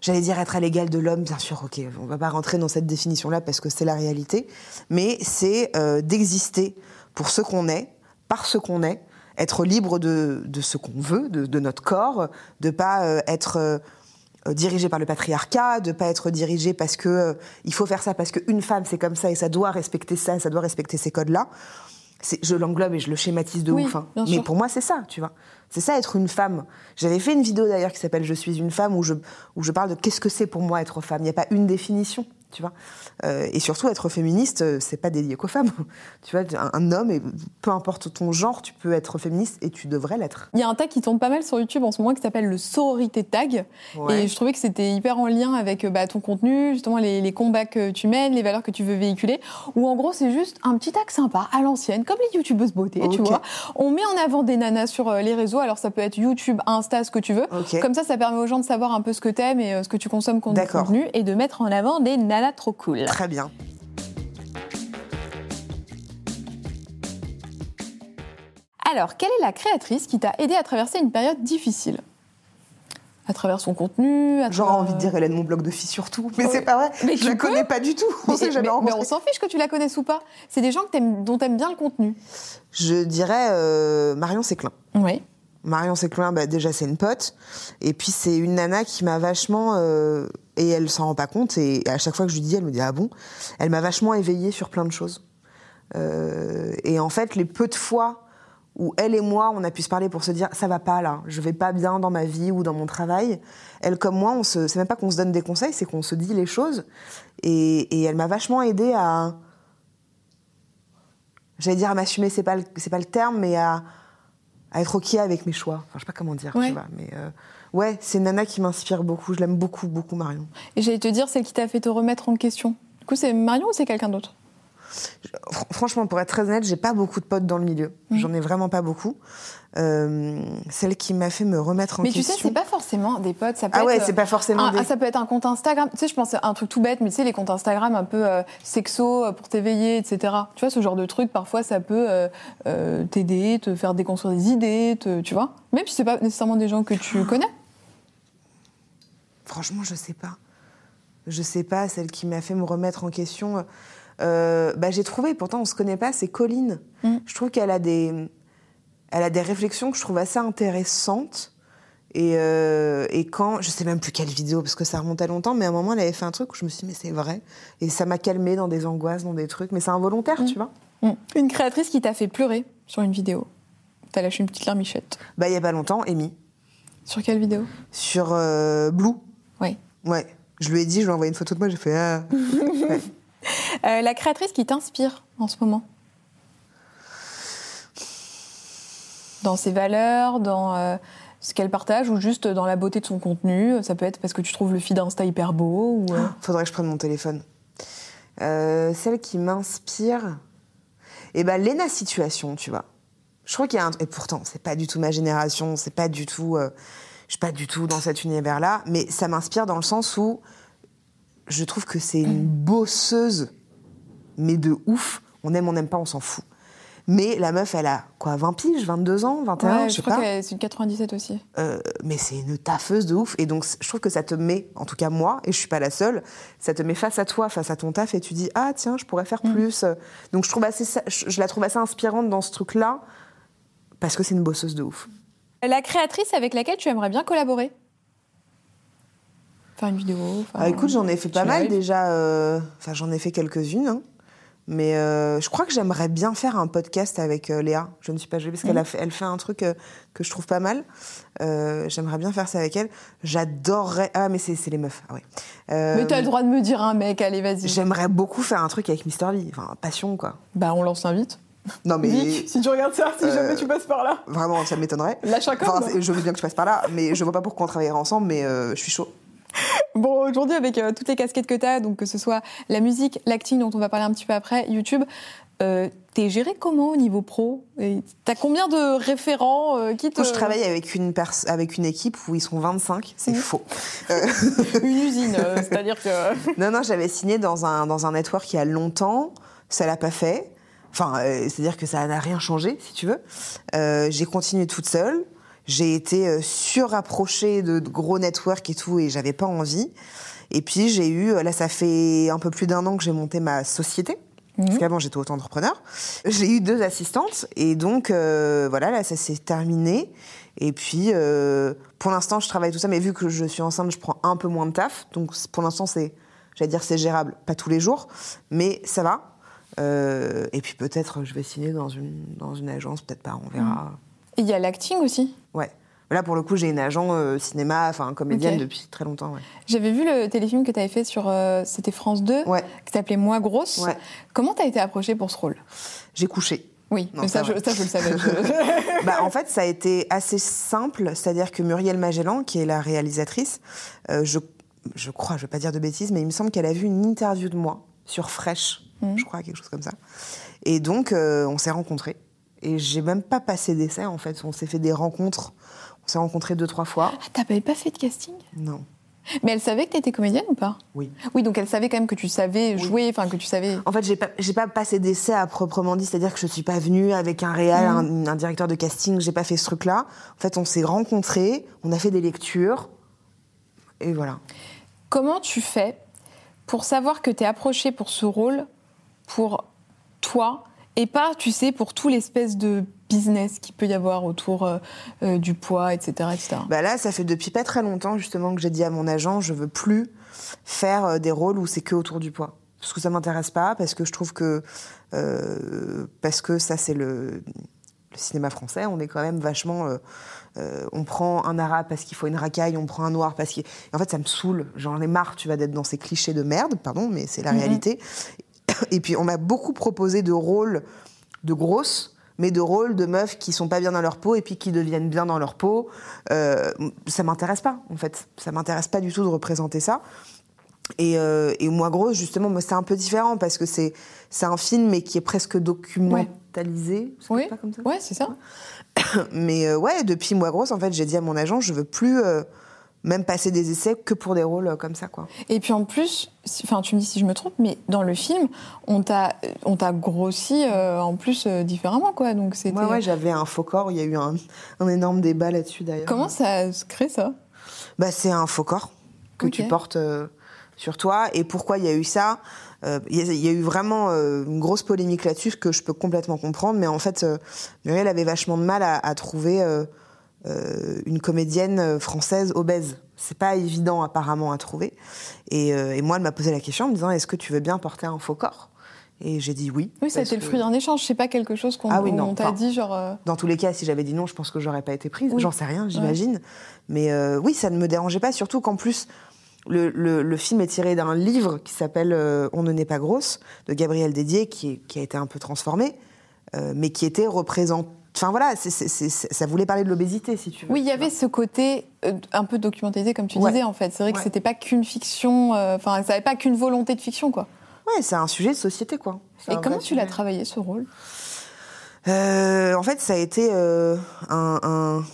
j'allais dire être à l'égal de l'homme, bien sûr, ok, on va pas rentrer dans cette définition-là parce que c'est la réalité, mais c'est d'exister pour ce qu'on est, par ce qu'on est, être libre de, ce qu'on veut, de, de notre corps, de pas être dirigé par le patriarcat, de pas être dirigé parce que euh, il faut faire ça parce qu'une femme c'est comme ça et ça doit respecter ça, et ça doit respecter ces codes-là. Je l'englobe et je le schématise de Oui, ouf. hein. Mais sûr. pour moi c'est ça, tu vois. C'est ça être une femme. J'avais fait une vidéo d'ailleurs qui s'appelle Je suis une femme où je, où je parle de qu'est-ce que c'est pour moi être femme. Il n'y a pas une définition, tu vois. Euh, et surtout être féministe, euh, c'est pas dédié qu'aux femmes. tu vois, un, un homme, et peu importe ton genre, tu peux être féministe et tu devrais l'être. Il y a un tag qui tourne pas mal sur YouTube en ce moment qui s'appelle le sororité tag. Ouais. Et je trouvais que c'était hyper en lien avec euh, bah, ton contenu, justement les, les combats que tu mènes, les valeurs que tu veux véhiculer. Ou en gros, c'est juste un petit tag sympa à l'ancienne, comme les youtubeuses beauté, tu vois. On met en avant des nanas sur les réseaux, alors ça peut être YouTube, Insta, ce que tu veux. Comme ça, ça permet aux gens de savoir un peu ce que t'aimes et ce que tu consommes comme contenu et de mettre en avant des nanas trop cool. Très bien. Alors, quelle est la créatrice qui t'a aidé à traverser une période difficile? À travers son contenu à J'aurais envie de dire Hélène Montbloc de fille surtout, mais c'est pas vrai. Mais je tu la connais pas du tout. On Mais, s'est jamais mais- mais rencontrés. on s'en fiche que tu la connaisses ou pas. C'est des gens que dont t'aimes bien le contenu. Je dirais euh, Marion Séclin. Oui. Marion Séclin, bah, déjà c'est une pote, et puis c'est une nana qui m'a vachement euh, et elle s'en rend pas compte et à chaque fois que je lui dis, elle me dit ah bon, elle m'a vachement éveillée sur plein de choses. Euh, et en fait, les peu de fois où elle et moi, on a pu se parler pour se dire ça va pas là, je vais pas bien dans ma vie ou dans mon travail. Elle comme moi, on se, c'est même pas qu'on se donne des conseils, c'est qu'on se dit les choses. Et, elle m'a vachement aidée à, j'allais dire à m'assumer, c'est pas c'est pas le terme, mais à, à être ok avec mes choix. Enfin, je sais pas comment dire, Ouais. tu vois, mais euh, ouais, c'est nana qui m'inspire beaucoup. Je l'aime beaucoup, beaucoup Marion. Et j'allais te dire, celle qui t'a fait te remettre en question. Du coup, c'est Marion ou c'est quelqu'un d'autre? Franchement, pour être très honnête, j'ai pas beaucoup de potes dans le milieu. Mhm. J'en ai vraiment pas beaucoup. Euh, celle qui m'a fait me remettre en Mais tu question. sais, c'est pas forcément des potes, ça peut Ah ouais, être. c'est pas forcément un- des. ah, ça peut être un compte Instagram. Tu sais, je pense à un truc tout bête, mais tu sais, les comptes Instagram un peu euh, sexo euh, pour t'éveiller, etc. Tu vois, ce genre de truc, parfois, ça peut euh, euh, t'aider, te faire déconstruire des idées, te- tu vois. Même si c'est pas nécessairement des gens que tu connais. Franchement, je sais pas. Je sais pas, celle qui m'a fait me remettre en question. Euh, bah, j'ai trouvé, pourtant on se connaît pas, c'est Colline. Mm. Je trouve qu'elle a des, elle a des réflexions que je trouve assez intéressantes. Et, euh, et quand, je sais même plus quelle vidéo parce que ça remonte à longtemps, mais à un moment elle avait fait un truc où je me suis dit mais c'est vrai. Et ça m'a calmé dans des angoisses, dans des trucs, mais c'est involontaire, Mm. tu vois. Une créatrice qui t'a fait pleurer sur une vidéo. T'as lâché une petite larmichette. Bah il y a pas longtemps, Amy, Sur quelle vidéo? Sur euh, Blue. Oui. Ouais. Je lui ai dit, je lui ai envoyé une photo de moi, j'ai fait ah. Ouais. Euh, la créatrice qui t'inspire en ce moment Dans ses valeurs, dans euh, ce qu'elle partage ou juste dans la beauté de son contenu Ça peut être parce que tu trouves le feed Insta hyper beau ou... euh, Faudrait que je prenne mon téléphone. Euh, celle qui m'inspire, eh ben Lena Situation, tu vois. Je crois qu'il y a un et pourtant c'est pas du tout ma génération, c'est pas du tout, euh, je suis pas du tout dans cet univers-là, mais ça m'inspire dans le sens où je trouve que c'est une bosseuse, mais de ouf. On aime, on n'aime pas, on s'en fout. Mais la meuf, elle a quoi, 20 piges, 22 ans, 21, Ouais, je je sais crois que c'est une 97 aussi. Euh, mais c'est une taffeuse de ouf. Et donc, je trouve que ça te met, en tout cas moi, et je suis pas la seule, ça te met face à toi, face à ton taf, et tu dis ah tiens, je pourrais faire Mm. plus. Donc, je trouve assez, je la trouve assez inspirante dans ce truc-là parce que c'est une bosseuse de ouf. La créatrice avec laquelle tu aimerais bien collaborer? Faire une vidéo Ah, écoute, j'en ai fait pas mal déjà. euh, Enfin, j'en ai fait quelques-unes. hein. Mais euh, je crois que j'aimerais bien faire un podcast avec euh, Léa. Je ne suis pas jouée parce qu'elle a fait, elle fait un truc euh, que je trouve pas mal. J'aimerais bien faire ça avec elle. J'adorerais. Ah, mais c'est les meufs. Ah ouais. Mais t'as le droit de me dire un mec, allez vas-y. J'aimerais beaucoup faire un truc avec Mister Lee. Enfin, passion, quoi. Bah on lance invite. Non, mais Vic, si tu regardes ça, si jamais tu passes par là. vraiment, ça m'étonnerait. Lâche un. Enfin, je veux bien que tu passes par là, mais je vois pas pourquoi on travaillerait ensemble, mais je suis chaud. Bon, aujourd'hui, avec euh, toutes les casquettes que tu as, donc que ce soit la musique, l'acting dont on va parler un petit peu après, YouTube, euh, t'es géré comment au niveau pro? T'as combien de référents euh, qui te... Moi, je travaille avec une, avec une équipe où ils sont 25, c'est faux. Une usine, euh, c'est-à-dire que... Non, non, j'avais signé dans un, dans un network il y a longtemps, ça l'a pas fait. Enfin, euh, c'est-à-dire que ça n'a rien changé, si tu veux. Euh, j'ai continué toute seule. J'ai été euh, surapprochée de, gros networks et tout, et j'avais pas envie. Et puis j'ai eu, là, ça fait un peu plus d'un an que j'ai monté ma société. Parce qu'avant j'étais auto-entrepreneur. J'ai eu deux assistantes et donc euh, voilà, là ça s'est terminé. Et puis euh, pour l'instant je travaille tout ça, mais vu que je suis enceinte, je prends un peu moins de taf. Donc pour l'instant c'est, j'allais dire c'est gérable, pas tous les jours, mais ça va. Euh, et puis peut-être je vais signer dans une dans une agence, peut-être pas, on verra. Et il y a l'acting aussi. Ouais. Là pour le coup j'ai une agent euh, cinéma, enfin comédienne Ok. depuis très longtemps. Ouais. J'avais vu le téléfilm que tu avais fait sur... euh, C'était France 2, Ouais. qui s'appelait Moi Grosse. Ouais. Comment t'as été approchée pour ce rôle? J'ai couché. Oui, Non, mais ça, je, ça, je le savais. je- bah, en fait, ça a été assez simple. C'est-à-dire que Muriel Magellan, qui est la réalisatrice, euh, je, je crois, je vais pas dire de bêtises, mais il me semble qu'elle a vu une interview de moi sur Fresh, Mhm. je crois, quelque chose comme ça. Et donc, on s'est rencontrés. Et j'ai même pas passé d'essai, en fait. On s'est fait des rencontres. On s'est rencontrés deux, trois fois. Ah, T'avais pas fait de casting? Non. Mais elle savait que t'étais comédienne ou pas? Oui. Oui, donc elle savait quand même que tu savais jouer, enfin que tu savais... En fait, j'ai pas, j'ai pas passé d'essai à proprement dit, c'est-à-dire que je suis pas venue avec un réal, un, un directeur de casting, j'ai pas fait ce truc-là. En fait, on s'est rencontrés, on a fait des lectures, et voilà. Comment tu fais pour savoir que t'es approché pour ce rôle pour toi et pas, tu sais, pour tout l'espèce de business qu'il peut y avoir autour euh, euh, du poids, etc., etc. Bah là, ça fait depuis pas très longtemps justement que j'ai dit à mon agent, je veux plus faire euh, des rôles où c'est que autour du poids. Parce que ça m'intéresse pas, parce que je trouve que euh, parce que ça c'est le, le cinéma français, on est quand même vachement. euh, euh, on prend un arabe parce qu'il faut une racaille, on prend un noir parce qu'il. En fait, ça me saoule. J'en ai marre, tu vas d'être dans ces clichés de merde, pardon, mais c'est la Mhm. réalité. Et puis, on m'a beaucoup proposé de rôles de grosses, mais de rôles de meufs qui sont pas bien dans leur peau et puis qui deviennent bien dans leur peau. Euh, ça m'intéresse pas, en fait. Ça m'intéresse pas du tout de représenter ça. Et, euh, et moi, grosse, justement, moi, c'est un peu différent parce que c'est c'est un film, mais qui est presque documentalisé. C'est Oui. ça? Ouais, c'est ça. mais euh, ouais, depuis moi grosse, en fait, j'ai dit à mon agent, je veux plus euh, même passer des essais que pour des rôles euh, comme ça, quoi. Et puis en plus, si- enfin tu me dis si je me trompe, mais dans le film, on t'a on t'a grossi euh, en plus euh, différemment quoi. Donc c'était Ouais, ouais, j'avais un faux corps. Il y a eu un, un énorme débat là-dessus d'ailleurs. comment ça se crée ça? Bah, c'est un faux corps que tu portes euh, sur toi. Et pourquoi il y a eu ça? Euh, Il y, a- il y a eu vraiment euh, une grosse polémique là-dessus que je peux complètement comprendre. Mais en fait, euh, Muriel avait vachement de mal à, à trouver euh, euh, une comédienne euh, française obèse. C'est pas évident apparemment à trouver. Et, euh, et moi, elle m'a posé la question en me disant Est-ce que tu veux bien porter un faux corps? Et j'ai dit oui. Oui, ça a été le fruit d'un échange. C'est pas quelque chose qu'on Ah oui, t'a enfin, dit genre. euh, Dans tous les cas, si j'avais dit non, je pense que j'aurais pas été prise. Oui. J'en sais rien, j'imagine. Mais euh, oui, ça ne me dérangeait pas, surtout qu'en plus, le, le- le film est tiré d'un livre qui s'appelle euh, On ne n'est pas grosse, de Gabriel Dédier, qui, qui a été un peu transformé, euh, mais qui était représenté. Enfin voilà, ça voulait parler de l'obésité, si tu veux. Oui, il y avait ce côté euh, un peu documentalisé, comme tu Ouais. disais, en fait. C'est vrai que c'était pas qu'une fiction, euh, enfin, ça n'avait pas qu'une volonté de fiction, quoi. Ouais, c'est un sujet de société, quoi. Et comment tu l'as travaillé, ce rôle? Euh, en fait, ça a été un. un-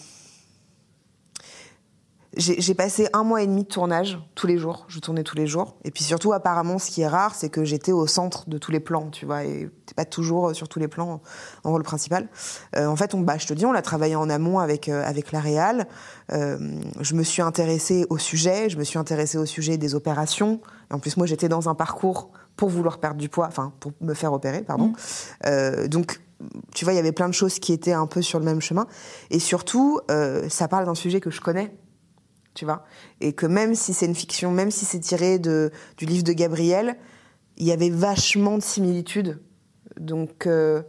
J'ai passé un mois et demi de tournage tous les jours. Je tournais tous les jours. Et puis surtout, apparemment, ce qui est rare, c'est que j'étais au centre de tous les plans, tu vois. Et t'es pas toujours sur tous les plans en rôle principal. Euh, en fait, on, bah, je te dis, on l'a travaillé en amont avec euh, avec la réal. Euh, je me suis intéressée au sujet. Je me suis intéressée au sujet des opérations. Et en plus, moi, j'étais dans un parcours pour vouloir perdre du poids, enfin pour me faire opérer, pardon. Euh, donc tu vois, il y avait plein de choses qui étaient un peu sur le même chemin. Et surtout, euh, ça parle d'un sujet que je connais, tu vois. Et que même si c'est une fiction, même si c'est tiré de, du livre de Gabriel, il y avait vachement de similitudes. Donc, euh,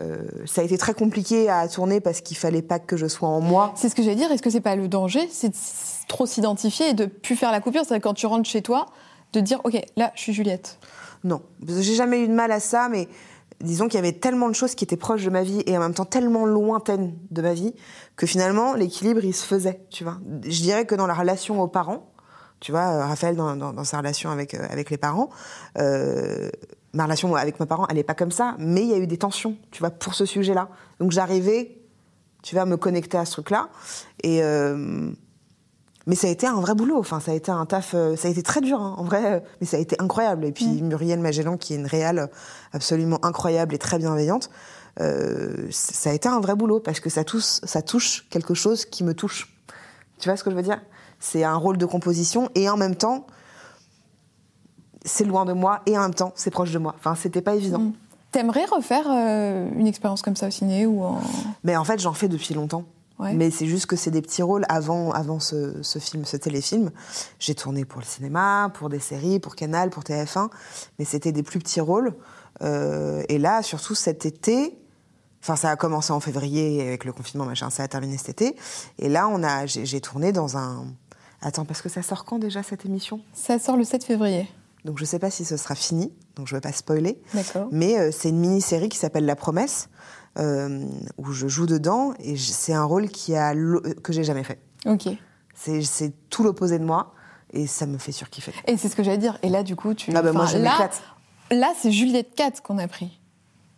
euh, ça a été très compliqué à tourner parce qu'il fallait pas que je sois en moi. C'est ce que j'allais dire. Est-ce que c'est pas le danger? C'est de trop s'identifier et de plus faire la coupure C'est quand tu rentres chez toi, de dire Ok, là, je suis Juliette. Non, j'ai jamais eu de mal à ça, mais disons qu'il y avait tellement de choses qui étaient proches de ma vie et en même temps tellement lointaines de ma vie que finalement l'équilibre il se faisait, tu vois. Je dirais que dans la relation aux parents, tu vois, euh, Raphaël dans, sa relation avec euh, avec les parents, euh, ma relation avec mes parents elle est pas comme ça, mais il y a eu des tensions, tu vois, pour ce sujet-là. Donc j'arrivais, tu vois, à me connecter à ce truc-là et euh, mais ça a été un vrai boulot. Enfin, ça a été un taf. euh, ça a été très dur, hein, en vrai. euh, Mais ça a été incroyable. Et puis Muriel Magellan, qui est une réale absolument incroyable et très bienveillante, euh, ça a été un vrai boulot parce que ça touche, ça touche quelque chose qui me touche. Tu vois ce que je veux dire? C'est un rôle de composition et en même temps, c'est loin de moi et en même temps, c'est proche de moi. Enfin, c'était pas évident. Mm. T'aimerais refaire euh, une expérience comme ça au ciné ou en... Mais en fait, j'en fais depuis longtemps. Ouais. Mais c'est juste que c'est des petits rôles avant, avant ce, ce film, ce téléfilm. J'ai tourné pour le cinéma, pour des séries, pour Canal, pour TF1, mais c'était des plus petits rôles. Euh, et là, surtout cet été, enfin ça a commencé en février avec le confinement, machin, ça a terminé cet été. Et là, on a, j'ai tourné dans un. Attends, parce que ça sort quand déjà cette émission? Ça sort le 7 février. Donc je sais pas si ce sera fini, donc je vais pas spoiler. D'accord. Mais euh, c'est une mini-série qui s'appelle La Promesse, où je joue dedans, et c'est un rôle qui a l'o- que j'ai jamais fait. Ok. C'est tout l'opposé de moi, et ça me fait surkiffer. Et c'est ce que j'allais dire. Et là, du coup, tu. Ah bah moi, je là, là, c'est Juliette 4 qu'on a pris.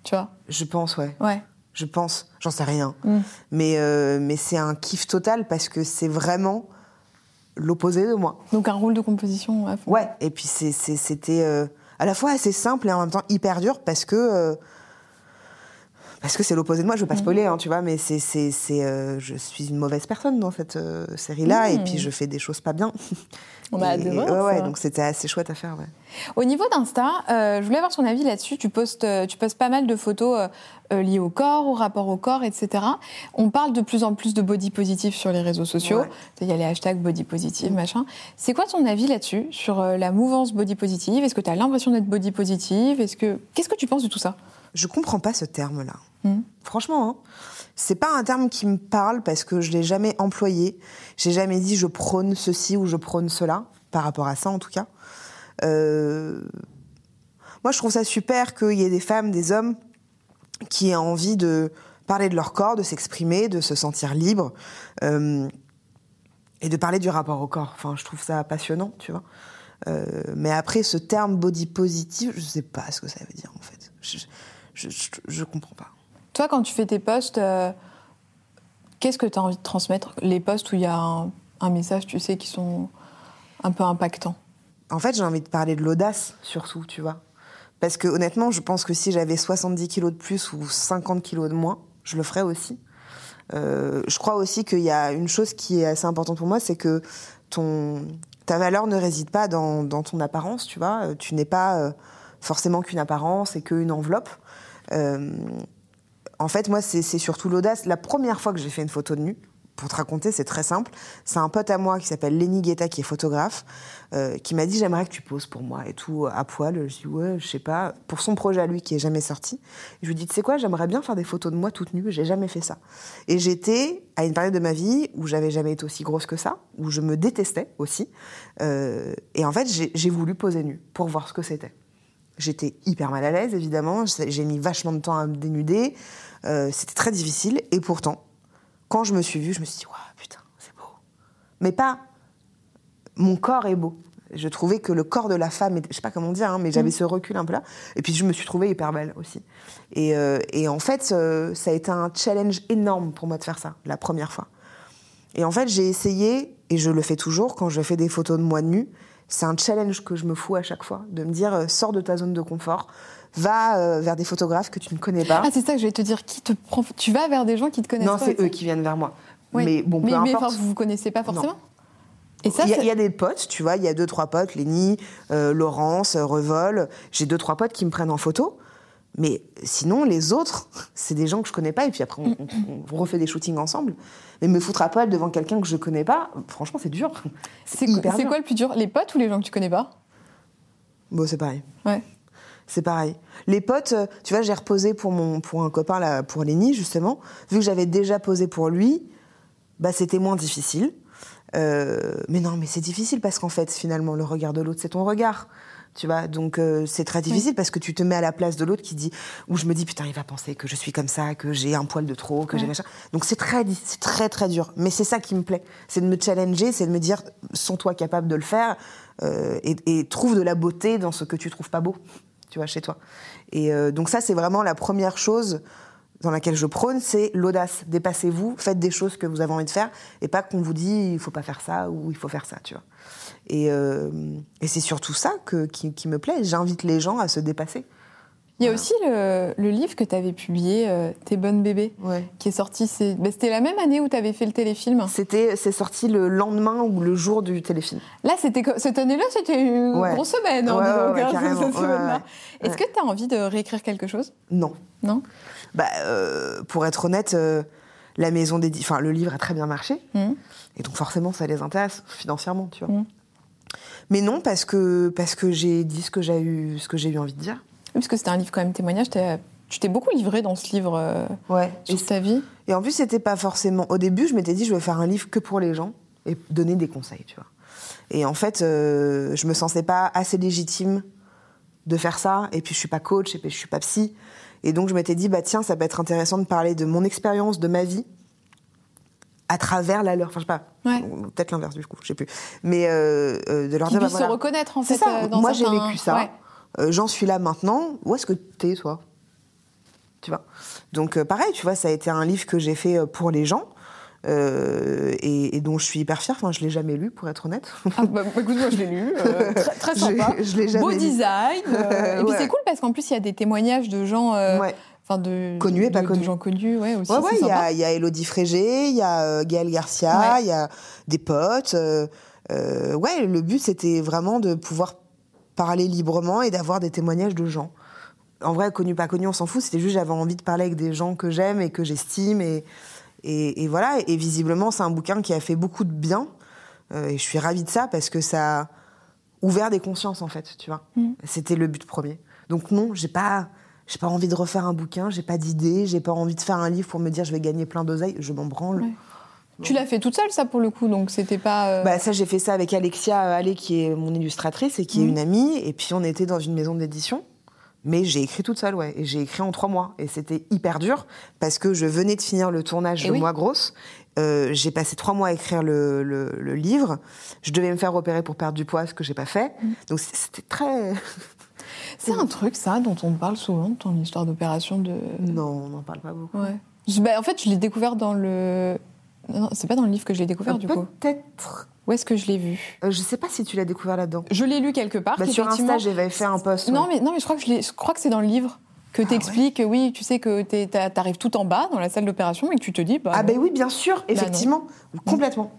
Tu vois? Je pense, ouais. Ouais. Je pense. J'en sais rien. Mm. Mais, euh, mais c'est un kiff total parce que c'est vraiment l'opposé de moi. Donc un rôle de composition à fond. Ouais. Et puis c'était euh, à la fois assez simple et en même temps hyper dur parce que. euh, parce que c'est l'opposé de moi. Je veux pas spoiler, hein, tu vois, mais c'est, c'est, c'est, euh, je suis une mauvaise personne dans cette euh, série-là, et puis je fais des choses pas bien. On a hâte de Et- voir ouais, ouais, donc c'était assez chouette à faire. Ouais. Au niveau d'Insta, euh, je voulais avoir son avis là-dessus. Tu postes, tu postes pas mal de photos liées au corps, au rapport au corps, etc. On parle de plus en plus de body positive sur les réseaux sociaux. Ouais. Il y a les hashtags body positive, machin. C'est quoi ton avis là-dessus, sur la mouvance body positive? Est-ce que tu as l'impression d'être body positive? Est-ce que Qu'est-ce que tu penses de tout ça? Je comprends pas ce terme-là. Mhm. Franchement, hein. c'est pas un terme qui me parle parce que je l'ai jamais employé. J'ai jamais dit je prône ceci ou je prône cela, par rapport à ça en tout cas. Euh, Moi, je trouve ça super qu'il y ait des femmes, des hommes qui aient envie de parler de leur corps, de s'exprimer, de se sentir libre euh, et de parler du rapport au corps. Enfin, je trouve ça passionnant, tu vois. Euh, mais après, ce terme body positive, je sais pas ce que ça veut dire en fait. Je, je, je, je comprends pas. Toi, quand tu fais tes posts, euh, qu'est-ce que tu as envie de transmettre? Les posts où il y a un, un message, tu sais, qui sont un peu impactants. En fait, j'ai envie de parler de l'audace, surtout, tu vois. Parce que honnêtement, je pense que si j'avais 70 kilos de plus ou 50 kilos de moins, je le ferais aussi. Euh, je crois aussi qu'il y a une chose qui est assez importante pour moi, c'est que ton, ta valeur ne réside pas dans, dans ton apparence, tu vois. Euh, Tu n'es pas euh, forcément qu'une apparence et qu'une enveloppe. Euh, en fait, moi, c'est surtout l'audace. La première fois que j'ai fait une photo de nu, pour te raconter, c'est très simple. C'est un pote à moi qui s'appelle Lenny Guetta, qui est photographe, euh, qui m'a dit J'aimerais que tu poses pour moi et tout, à poil. Je dis Ouais, je sais pas. Pour son projet à lui qui est jamais sorti. Je lui dis Tu sais quoi, j'aimerais bien faire des photos de moi toute nue. J'ai jamais fait ça. Et j'étais à une période de ma vie où j'avais jamais été aussi grosse que ça, où je me détestais aussi. Euh, et en fait, j'ai voulu poser nue pour voir ce que c'était. J'étais hyper mal à l'aise, évidemment. J'ai mis vachement de temps à me dénuder. Euh, C'était très difficile. Et pourtant, quand je me suis vue, je me suis dit, waouh, putain, c'est beau. Mais pas, mon corps est beau. Je trouvais que le corps de la femme, était, je sais pas comment dire, hein, mais j'avais ce recul un peu là. Et puis je me suis trouvée hyper belle aussi. Et, euh, et en fait, euh, ça a été un challenge énorme pour moi de faire ça, la première fois. Et en fait, j'ai essayé, et je le fais toujours quand je fais des photos de moi nue, c'est un challenge que je me fous à chaque fois, de me dire, euh, sors de ta zone de confort, va euh, vers des photographes que tu ne connais pas. Ah, c'est ça que je vais te dire. Qui te prend Tu vas vers des gens qui te connaissent non, pas c'est aussi eux qui viennent vers moi. Oui. Mais bon, peu mais, mais, importe. enfin, vous vous connaissez pas forcément Et ça, il, y a, c'est- il y a des potes, tu vois, il y a deux, trois potes, Lénie, euh, Laurence, euh, Revol. J'ai deux, trois potes qui me prennent en photo. Mais sinon, les autres, c'est des gens que je connais pas. Et puis après, on, on- on refait des shootings ensemble. Mais me foutre à poil devant quelqu'un que je connais pas, franchement, c'est dur. c'est quoi, le plus dur? Les potes ou les gens que tu connais pas? Bon, c'est pareil. Ouais. C'est pareil. Les potes, euh, tu vois, j'ai reposé pour, mon, pour un copain, là, pour Lénie, justement. Vu que j'avais déjà posé pour lui, bah, c'était moins difficile. Euh, mais non, mais c'est difficile parce qu'en fait, finalement, le regard de l'autre, c'est ton regard. Tu vois, donc euh, c'est très difficile parce que tu te mets à la place de l'autre qui dit, où je me dis, putain, il va penser que je suis comme ça, que j'ai un poil de trop, que j'ai Ouais. machin. Donc c'est très, c'est très, très dur. Mais c'est ça qui me plaît. C'est de me challenger, c'est de me dire, sens-toi capable de le faire euh, et, et trouve de la beauté dans ce que tu trouves pas beau, tu vois, chez toi. Et euh, donc ça, c'est vraiment la première chose dans laquelle je prône, c'est l'audace. Dépassez-vous, faites des choses que vous avez envie de faire, et pas qu'on vous dit il faut pas faire ça ou il faut faire ça, tu vois. Et, euh, et c'est surtout ça que, qui, qui me plaît. J'invite les gens à se dépasser. Il y a aussi le, le livre que tu avais publié, euh, Tes bonnes bébés, Ouais. qui est sorti. c'est- bah, C'était la même année où tu avais fait le téléfilm. C'était, c'est sorti le lendemain ou le jour du téléfilm. Là, c'était cette année-là, c'était une Ouais. grosse semaine. hein, Ouais, donc. Est-ce que tu as envie de réécrire quelque chose? Non. Non? Bah, euh, pour être honnête, la maison des, enfin, le livre a très bien marché, Mhm. et donc forcément, ça les intéresse financièrement, tu vois. Mhm. Mais non, parce que parce que j'ai dit ce que j'ai eu, ce que j'ai eu envie de dire. Oui, Parce que c'était un livre quand même témoignage. Tu t'es beaucoup livré dans ce livre euh, Ouais. Et, ta vie. et en plus, c'était pas forcément. Au début, je m'étais dit, je vais faire un livre que pour les gens et donner des conseils, tu vois. Et en fait, euh, je me sentais pas assez légitime de faire ça. Et puis, je suis pas coach, et puis je suis pas psy. Et donc, je m'étais dit, bah tiens, ça peut être intéressant de parler de mon expérience, de ma vie, à travers la leur. Enfin, je sais pas. Ouais. Ou Peut-être l'inverse du coup, je sais plus. Mais euh, euh, de leur Qui dire, bah, voilà. se reconnaître en fait. ça. euh, dans Moi, j'ai vécu ça. Ouais. Euh, J'en suis là maintenant. Où est-ce que t'es, toi? Tu vois? Donc, pareil, tu vois, ça a été un livre que j'ai fait pour les gens. euh, et, et dont je suis hyper fière. Enfin, je l'ai jamais lu, pour être honnête. Ah, bah, écoute, moi je l'ai lu, euh, très, sympa. je l'ai jamais Beau lu. design. euh, et puis Ouais. c'est cool parce qu'en plus il y a des témoignages de gens. ouais. Enfin, de, Connus et pas de- de connus. gens connus, ouais, aussi. Ouais, ouais, c'est il y a, il y a Elodie Frégé, il y a euh, Gaël Garcia, Ouais. il y a des potes. euh, euh, ouais, le but, c'était vraiment de pouvoir parler librement et d'avoir des témoignages de gens. En vrai, connu, pas connu, on s'en fout. C'était juste, j'avais envie de parler avec des gens que j'aime et que j'estime. Et, et, et voilà. Et visiblement, c'est un bouquin qui a fait beaucoup de bien. Euh, et je suis ravie de ça parce que ça a ouvert des consciences, en fait, tu vois. Mm. C'était le but premier. Donc non, j'ai pas, j'ai pas envie de refaire un bouquin, j'ai pas d'idée, j'ai pas envie de faire un livre pour me dire je vais gagner plein d'oseille, je m'en branle. Ouais. Tu l'as fait toute seule, ça, pour le coup, donc c'était pas. euh, Bah ça j'ai fait ça avec Alexia euh, Allé qui est mon illustratrice et qui est Mhm. une amie et puis on était dans une maison d'édition. Mais j'ai écrit toute seule, ouais. Et j'ai écrit en trois mois. Et c'était hyper dur parce que je venais de finir le tournage Eh de oui. Moi Grosse. Euh, j'ai passé trois mois à écrire le, le- le livre. Je devais me faire opérer pour perdre du poids, ce que j'ai pas fait. Mhm. Donc c'était très... C'est un truc, ça, dont on parle souvent, ton histoire d'opération de. Non, on n'en parle pas beaucoup. Ouais. Je- bah, en fait, je l'ai découvert dans le. Non, c'est pas dans le livre que je l'ai découvert, du coup. Peut-être... Où est-ce que je l'ai vu? Euh, je sais pas si tu l'as découvert là-dedans. Je l'ai lu quelque part. Bah, sur Insta, j'avais fait un post. Non, mais, non, mais je crois que, je crois que c'est dans le livre que tu expliques, oui, tu sais que t'arrives tout en bas dans la salle d'opération et que tu te dis. Bah, Ah ben oui, bien sûr, effectivement, complètement.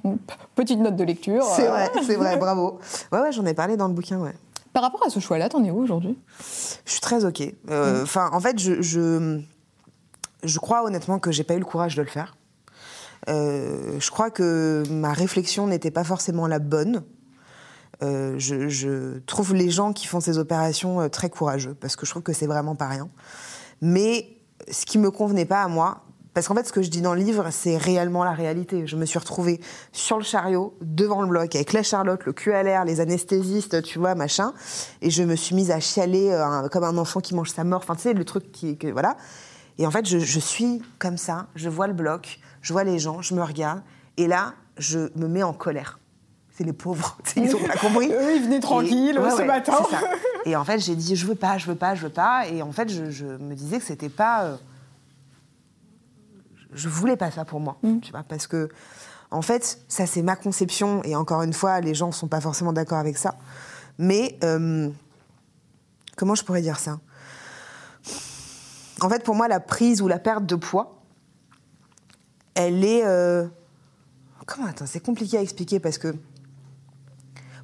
Petite note de lecture. C'est euh. vrai, c'est vrai, bravo. Ouais, ouais, j'en ai parlé dans le bouquin, ouais. Par rapport à ce choix-là, t'en es où aujourd'hui? Je suis très ok. Euh, Mm. Enfin, en fait, je, je, je crois honnêtement que j'ai pas eu le courage de le faire. Euh, je crois que ma réflexion n'était pas forcément la bonne. Euh, je, je trouve les gens qui font ces opérations euh, très courageux parce que je trouve que c'est vraiment pas rien. Mais ce qui me convenait pas à moi, parce qu'en fait, ce que je dis dans le livre, c'est réellement la réalité. Je me suis retrouvée sur le chariot, devant le bloc, avec la Charlotte, le cul à l'air, les anesthésistes, tu vois, machin. Et je me suis mise à chialer euh, comme un enfant qui mange sa mort. Enfin, tu sais, le truc qui. Que, voilà. Et en fait, je, je suis comme ça, je vois le bloc, je vois les gens, je me regarde. Et là, je me mets en colère. C'est les pauvres, ils ont pas compris. Eux, ils venaient tranquilles, Et- ce matin. c'est ça. Et en fait, j'ai dit, je veux pas, je veux pas, je veux pas. Et en fait, je, je me disais que c'était pas. euh, je voulais pas ça pour moi, Mm. tu vois, parce que, en fait, ça c'est ma conception, et encore une fois, les gens sont pas forcément d'accord avec ça. Mais, euh, comment je pourrais dire ça? En fait, pour moi, la prise ou la perte de poids, elle est. euh, Comment Attends, c'est compliqué à expliquer parce que.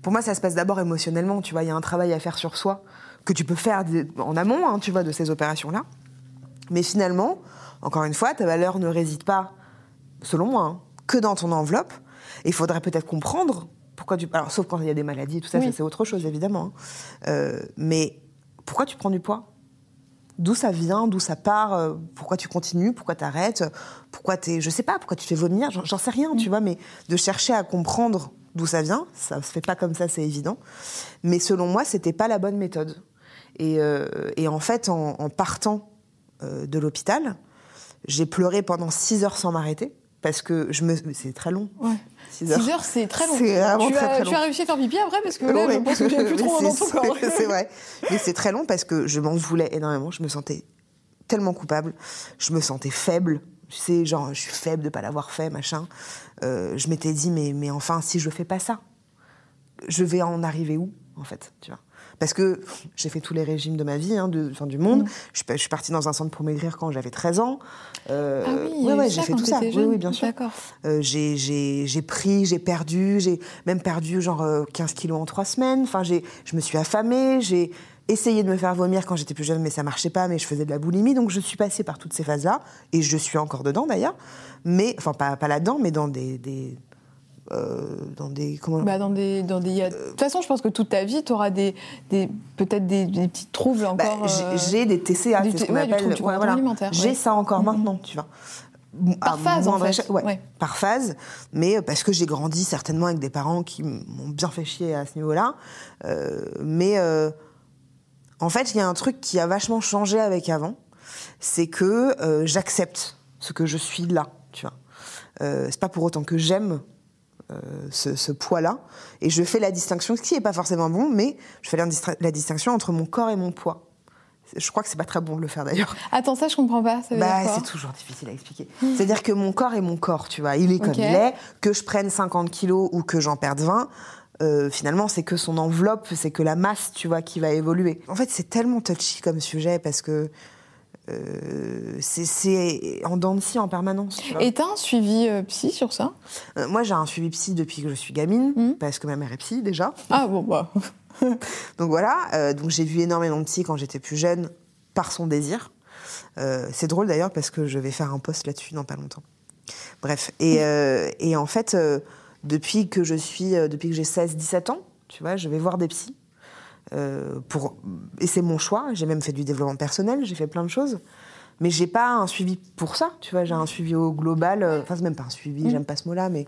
Pour moi, ça se passe d'abord émotionnellement, tu vois. Il y a un travail à faire sur soi que tu peux faire en amont, hein, tu vois, de ces opérations-là. Mais finalement, encore une fois, ta valeur ne réside pas, selon moi, hein, que dans ton enveloppe. Et il faudrait peut-être comprendre pourquoi tu. Alors, sauf quand il y a des maladies, tout ça, Oui. ça, c'est autre chose, évidemment. hein. Euh, mais pourquoi tu prends du poids? D'où ça vient, d'où ça part, euh, pourquoi tu continues, pourquoi tu arrêtes, pourquoi tu je sais pas, pourquoi tu te fais vomir, j'en sais rien, tu vois, mais de chercher à comprendre d'où ça vient, ça se fait pas comme ça, c'est évident. Mais selon moi, c'était pas la bonne méthode. Et, euh, et en fait, en, en partant de l'hôpital, j'ai pleuré pendant 6 heures sans m'arrêter, parce que je me. C'est très long. Ouais. 6 heures. 6 heures, c'est très long. C'est vraiment tu, très, as, très tu long. as réussi à faire pipi après parce que là, je Ouais. pense que tu n'as plus Mais trop dans c'est- ton corps. C'est vrai. Mais c'est très long parce que je m'en voulais énormément. Je me sentais tellement coupable. Je me sentais faible. Tu sais, genre, je suis faible de pas l'avoir fait, machin. Euh, je m'étais dit, mais, mais enfin, si je fais pas ça, je vais en arriver où, en fait, tu vois? Parce que j'ai fait tous les régimes de ma vie, hein, de, du monde. Mm. Je, suis pas- je suis partie dans un centre pour maigrir quand j'avais 13 ans. Euh, Ah oui, ouais, ouais, j'ai fait tout ça. Oui, oui, bien sûr. Euh, j'ai- pris, j'ai perdu, j'ai même perdu genre euh, 15 kilos en trois semaines. Enfin, je me suis affamée, j'ai essayé de me faire vomir quand j'étais plus jeune, mais ça marchait pas, mais je faisais de la boulimie. Donc je suis passée par toutes ces phases-là, et je suis encore dedans d'ailleurs. Mais, enfin, pas, pas là-dedans, mais dans des. des euh, dans des. Comment Bah, dans des, dans des, De toute façon, je pense que toute ta vie, tu auras des, des, peut-être des, des petits troubles Bah, encore. j'ai- euh, J'ai des TCA, c'est ce qu'on ouais, appelle. comportement alimentaire, J'ai ouais. ça encore Mhm. maintenant, tu vois. Par phase, en fait. ouais, Ouais. par phase, mais euh, parce que j'ai grandi certainement avec des parents qui m'ont bien fait chier à ce niveau-là. Euh, mais euh, en fait, il y a un truc qui a vachement changé avec avant, c'est que euh, j'accepte ce que je suis là, tu vois. C'est pas pour autant que j'aime ce, ce poids-là, et je fais la distinction, ce qui n'est pas forcément bon, mais je fais la, distinction entre mon corps et mon poids. Je crois que c'est pas très bon de le faire d'ailleurs. Attends, ça, je comprends pas. Ça veut Bah, c'est toujours difficile à expliquer. C'est-à-dire que mon corps est mon corps, tu vois. Il est comme il est. Que je prenne 50 kilos ou que j'en perde 20, euh, finalement, c'est que son enveloppe, c'est que la masse, tu vois, qui va évoluer. En fait, c'est tellement touchy comme sujet parce que euh, c'est en dents de scie en permanence. tu vois. Et t'as un suivi euh, psy sur ça? Euh, moi, j'ai un suivi psy depuis que je suis gamine, Mhm. parce que ma mère est psy déjà. Ah bon, bah. Donc voilà, donc j'ai vu énormément de psy quand j'étais plus jeune, par son désir. C'est drôle d'ailleurs parce que je vais faire un post là-dessus dans pas longtemps. Bref, et, euh, et en fait, depuis que je suis, depuis que j'ai 16-17 ans, tu vois, je vais voir des psys. Euh, pour, et c'est mon choix, j'ai même fait du développement personnel, j'ai fait plein de choses. Mais j'ai pas un suivi pour ça, tu vois, j'ai un suivi au global, euh, enfin c'est même pas un suivi, Mhm. j'aime pas ce mot-là, mais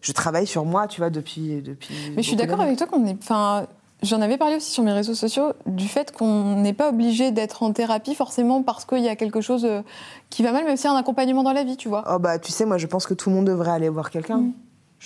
je travaille sur moi, tu vois, depuis... depuis Mais je suis d'accord avec toi qu'on est. Enfin, j'en avais parlé aussi sur mes réseaux sociaux du fait qu'on n'est pas obligé d'être en thérapie forcément parce qu'il y a quelque chose euh, qui va mal, même s'il y a un accompagnement dans la vie, tu vois. Oh bah tu sais, moi je pense que tout le monde devrait aller voir quelqu'un. Mm.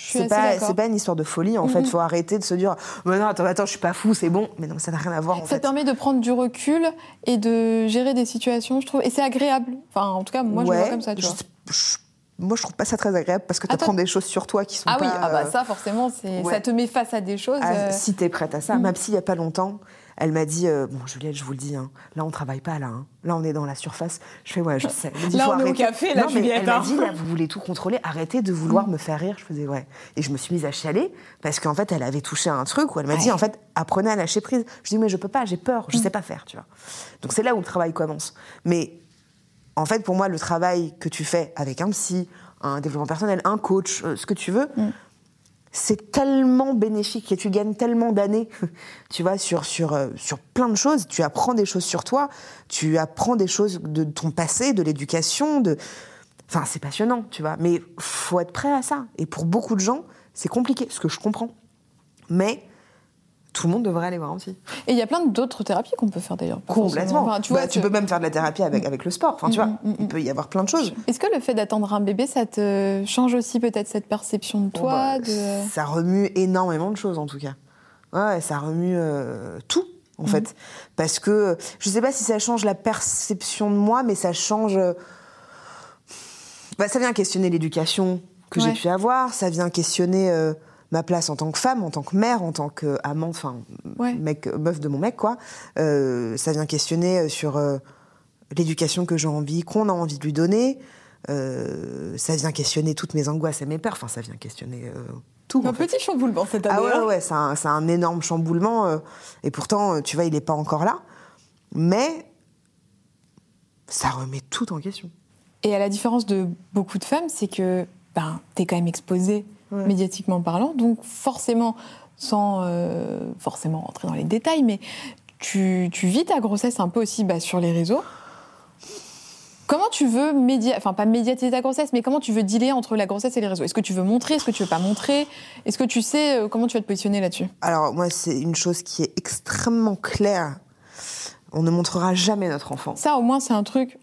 C'est pas, pas une histoire de folie en fait. Mhm. Faut arrêter de se dire, mais non, attends, attends, je suis pas fou, c'est bon. Mais non, ça n'a rien à voir en Ça fait. permet de prendre du recul et de gérer des situations, je trouve. Et c'est agréable. Enfin, en tout cas, moi, je le vois comme ça, tu je- vois. je- moi je trouve pas ça très agréable parce que tu Ah, apprends des choses sur toi qui sont Ah oui, pas. ah bah euh, ça, forcément, ouais. ça te met face à des choses. ah, euh, Si t'es prête à ça. Mm. Ma psy, il y a pas longtemps, elle m'a dit, euh, bon Juliette, je vous le dis, hein, là on travaille pas là. hein. Là on est dans la surface. Je fais ouais, je sais. Elle me dit, Là, on est au café, là, non, mais Juliette, Elle m'a hein. dit, là vous voulez tout contrôler, arrêtez de vouloir me faire rire. Je faisais ouais. Et je me suis mise à chialer parce qu'en fait elle avait touché à un truc où elle m'a dit en fait apprenez à lâcher prise. Je dis mais je peux pas, j'ai peur, je sais pas faire, tu vois. Donc c'est là où le travail commence. Mais en fait, pour moi, le travail que tu fais avec un psy, un développement personnel, un coach, euh, ce que tu veux, Mm. C'est tellement bénéfique et tu gagnes tellement d'années, tu vois, sur, sur, euh, sur plein de choses. Tu apprends des choses sur toi, tu apprends des choses de ton passé, de l'éducation, de... Enfin, c'est passionnant, tu vois. Mais faut être prêt à ça. Et pour beaucoup de gens, c'est compliqué, ce que je comprends. Mais tout le monde devrait aller voir un psy. Et il y a plein d'autres thérapies qu'on peut faire d'ailleurs. Complètement. Enfin, tu Bah, vois, tu que- peux même faire de la thérapie avec, avec le sport. Enfin, tu Mm, vois, mm, mm, il peut y avoir plein de choses. Est-ce que le fait d'attendre un bébé, ça te change aussi peut-être cette perception de toi bah, de... Ça remue énormément de choses en tout cas. Ouais, ça remue euh, tout en fait. Parce que je sais pas si ça change la perception de moi, mais ça change. euh, bah, ça vient questionner l'éducation que j'ai pu avoir, ça vient questionner euh, ma place en tant que femme, en tant que mère, en tant qu'amant, enfin, Ouais. mec, meuf de mon mec, quoi. Euh, ça vient questionner euh, sur euh, l'éducation que j'ai envie, qu'on a envie de lui donner. Euh, ça vient questionner toutes mes angoisses et mes peurs. Enfin, ça vient questionner tout. Un en fait. petit chamboulement cette année. Ah ouais, hein. ouais, ouais, c'est un, un énorme chamboulement. et pourtant, tu vois, il n'est pas encore là. Mais ça remet tout en question. Et à la différence de beaucoup de femmes, c'est que ben, tu es quand même exposée Ouais. médiatiquement parlant, donc forcément, sans euh, forcément rentrer dans les détails, mais tu, tu vis ta grossesse un peu aussi bah, sur les réseaux. Comment tu veux média... enfin pas médiatiser ta grossesse, mais comment tu veux dealer entre la grossesse et les réseaux? Est-ce que tu veux montrer? Est-ce que tu veux pas montrer? Est-ce que tu sais euh, comment tu vas te positionner là-dessus? Alors, moi, c'est une chose qui est extrêmement claire. On ne montrera jamais notre enfant. Ça, au moins, c'est un truc.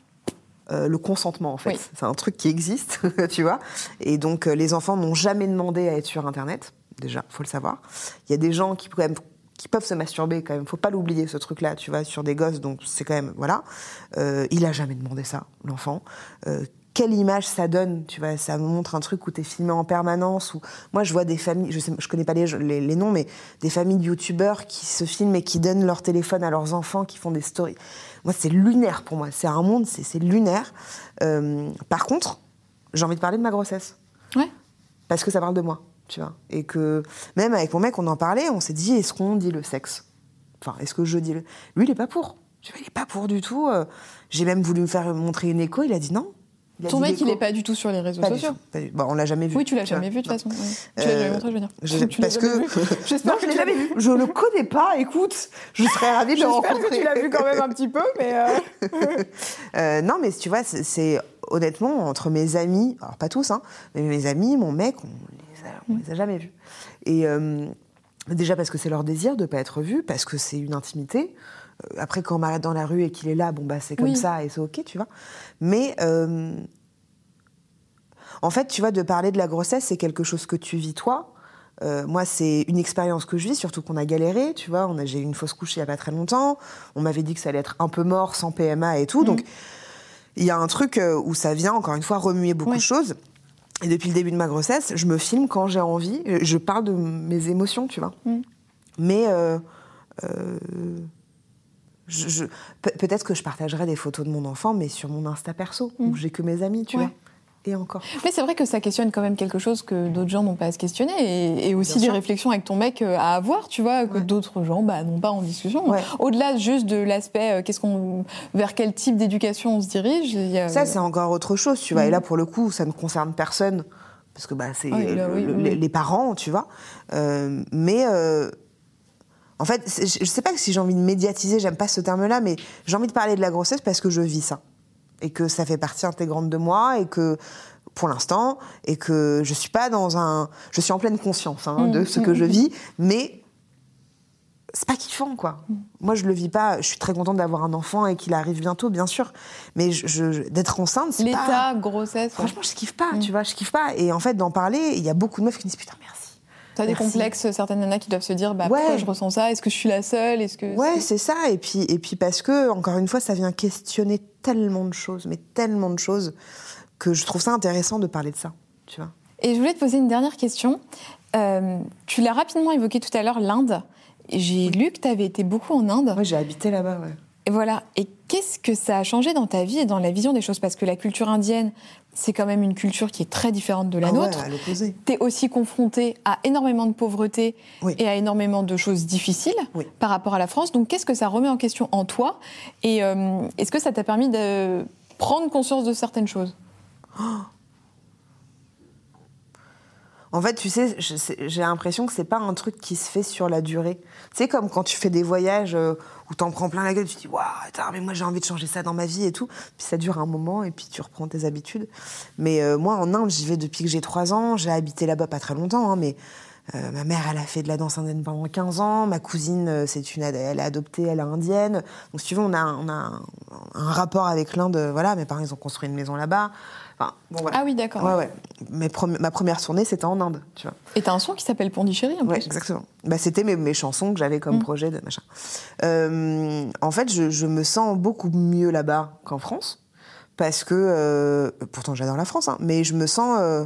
Euh, le consentement, en fait. Oui. C'est un truc qui existe, tu vois. Et donc, euh, les enfants n'ont jamais demandé à être sur Internet, déjà, faut le savoir. Il y a des gens qui, quand même, qui peuvent se masturber, quand même. Faut pas l'oublier, ce truc-là, tu vois, sur des gosses. Donc, c'est quand même, voilà. Euh, il a jamais demandé ça, l'enfant. Euh, quelle image ça donne, tu vois, ça montre un truc où tu es filmé en permanence. Où... Moi, je vois des familles, je sais, je connais pas les, les, les noms, mais des familles de youtubeurs qui se filment et qui donnent leur téléphone à leurs enfants, qui font des stories. Moi, c'est lunaire pour moi. C'est un monde, c'est lunaire. Euh, par contre, j'ai envie de parler de ma grossesse. Ouais. Parce que ça parle de moi, tu vois. Et que même avec mon mec, on en parlait, on s'est dit, est-ce qu'on dit le sexe? Enfin, est-ce que je dis le... Lui, il est pas pour. Tu vois, il est pas pour du tout. Euh, J'ai même voulu me faire montrer une écho, il a dit non. Ton mec, il l'écho. est pas du tout sur les réseaux Pas du sociaux. tout. Pas du- Bon, on l'a jamais vu. Oui, tu l'as jamais vu de toute façon. ouais. Tu l'as Euh, jamais montré, je veux dire. je- Tu parce que-. J'espère Non, je que l'ai jamais vu. Je le connais pas. Écoute, je serais ravie de le J'espère rencontrer. que tu l'as vu quand même un petit peu, mais. euh, Euh, non, mais tu vois, c'est- c'est honnêtement entre mes amis, alors pas tous, hein, mais mes amis, mon mec, on les a, on les a jamais vus. Et euh, déjà parce que c'est leur désir de pas être vus, parce que c'est une intimité. Euh, Après, quand on m'arrête dans la rue et qu'il est là, bon bah c'est comme Oui. ça et c'est ok, tu vois. Mais euh, en fait, tu vois, de parler de la grossesse, c'est quelque chose que tu vis toi. Euh, moi, c'est une expérience que je vis, surtout qu'on a galéré, tu vois. On a, j'ai eu une fausse couche il y a pas très longtemps. On m'avait dit que ça allait être un peu mort, sans PMA et tout. Donc, il y a un truc où ça vient, encore une fois, remuer beaucoup de choses. Et depuis le début de ma grossesse, je me filme quand j'ai envie. Je parle de mes émotions, tu vois. Mm. Mais euh, euh, Je, je- pe- Peut-être que je partagerai des photos de mon enfant, mais sur mon Insta perso, où j'ai que mes amis, tu Mm. Ouais. vois. Et encore. Mais c'est vrai que ça questionne quand même quelque chose que d'autres gens n'ont pas à se questionner et, et aussi Bien des sûr. réflexions avec ton mec euh, à avoir, tu vois, que Ouais. d'autres gens bah, n'ont pas en discussion. Ouais. Au-delà juste de l'aspect euh, qu'est-ce qu'on, vers quel type d'éducation on se dirige. il y a- Ça, c'est encore autre chose, tu vois. Et là, pour le coup, ça ne concerne personne, parce que bah, c'est Mm. Oui, là, le- oui, le- oui, les, oui. les parents, tu vois. Euh, mais euh, en fait, je ne sais pas si j'ai envie de médiatiser, j'aime pas ce terme-là, mais j'ai envie de parler de la grossesse parce que je vis ça. Et que ça fait partie intégrante de moi, et que pour l'instant, et que je suis pas dans un. Je suis en pleine conscience hein, de Mm, ce que je mm. vis, mais c'est pas kiffant, quoi. Moi, je le vis pas. Je suis très contente d'avoir un enfant et qu'il arrive bientôt, bien sûr. Mais je, je- d'être enceinte, c'est pas. L'état, grossesse. ouais. Franchement, je kiffe pas, tu vois, je kiffe pas. Et en fait, d'en parler, il y a beaucoup de meufs qui disent putain, merci. T'as des complexes, certaines nanas qui doivent se dire bah, Ouais. pourquoi je ressens ça? Est-ce que je suis la seule? Est-ce que Ouais, c'est ça. Et puis, et puis parce que, encore une fois, ça vient questionner tellement de choses, mais tellement de choses, que je trouve ça intéressant de parler de ça, tu vois. Et je voulais te poser une dernière question. Euh, tu l'as rapidement évoqué tout à l'heure, l'Inde. J'ai lu que tu avais été beaucoup en Inde. Moi, j'ai habité là-bas, ouais. Et voilà. Et qu'est-ce que ça a changé dans ta vie et dans la vision des choses? Parce que la culture indienne, c'est quand même une culture qui est très différente de la Ah ouais, nôtre. l'opposé. Tu es aussi confronté à énormément de pauvreté Oui. et à énormément de choses difficiles Oui. par rapport à la France. Donc qu'est-ce que ça remet en question en toi Et euh, est-ce que ça t'a permis de prendre conscience de certaines choses? En fait, tu sais, j'ai l'impression que c'est pas un truc qui se fait sur la durée. Tu sais, comme quand tu fais des voyages euh, où t'en prends plein la gueule, tu te dis, waouh, mais moi j'ai envie de changer ça dans ma vie et tout. Puis ça dure un moment et puis tu reprends tes habitudes. Mais euh, moi, en Inde, j'y vais depuis que j'ai 3 ans. J'ai habité là-bas pas très longtemps, hein, mais euh, ma mère, elle a fait de la danse indienne pendant 15 ans. Ma cousine, c'est une, elle est adoptée, elle est indienne. Donc, si tu veux, on a, on a un, un rapport avec l'Inde. Voilà, mes parents, ils ont construit une maison là-bas. Enfin, bon, voilà. Ah oui, d'accord. Ouais, ouais. Mes ma première tournée, c'était en Inde, tu vois. Et t'as un son qui s'appelle Pondichéry en Ouais, plus. exactement. Bah, c'était mes, mes chansons que j'avais comme Mm. projet de machin. Euh, en fait, je, je me sens beaucoup mieux là-bas qu'en France. Parce que, euh, pourtant j'adore la France, hein, mais je me sens. euh,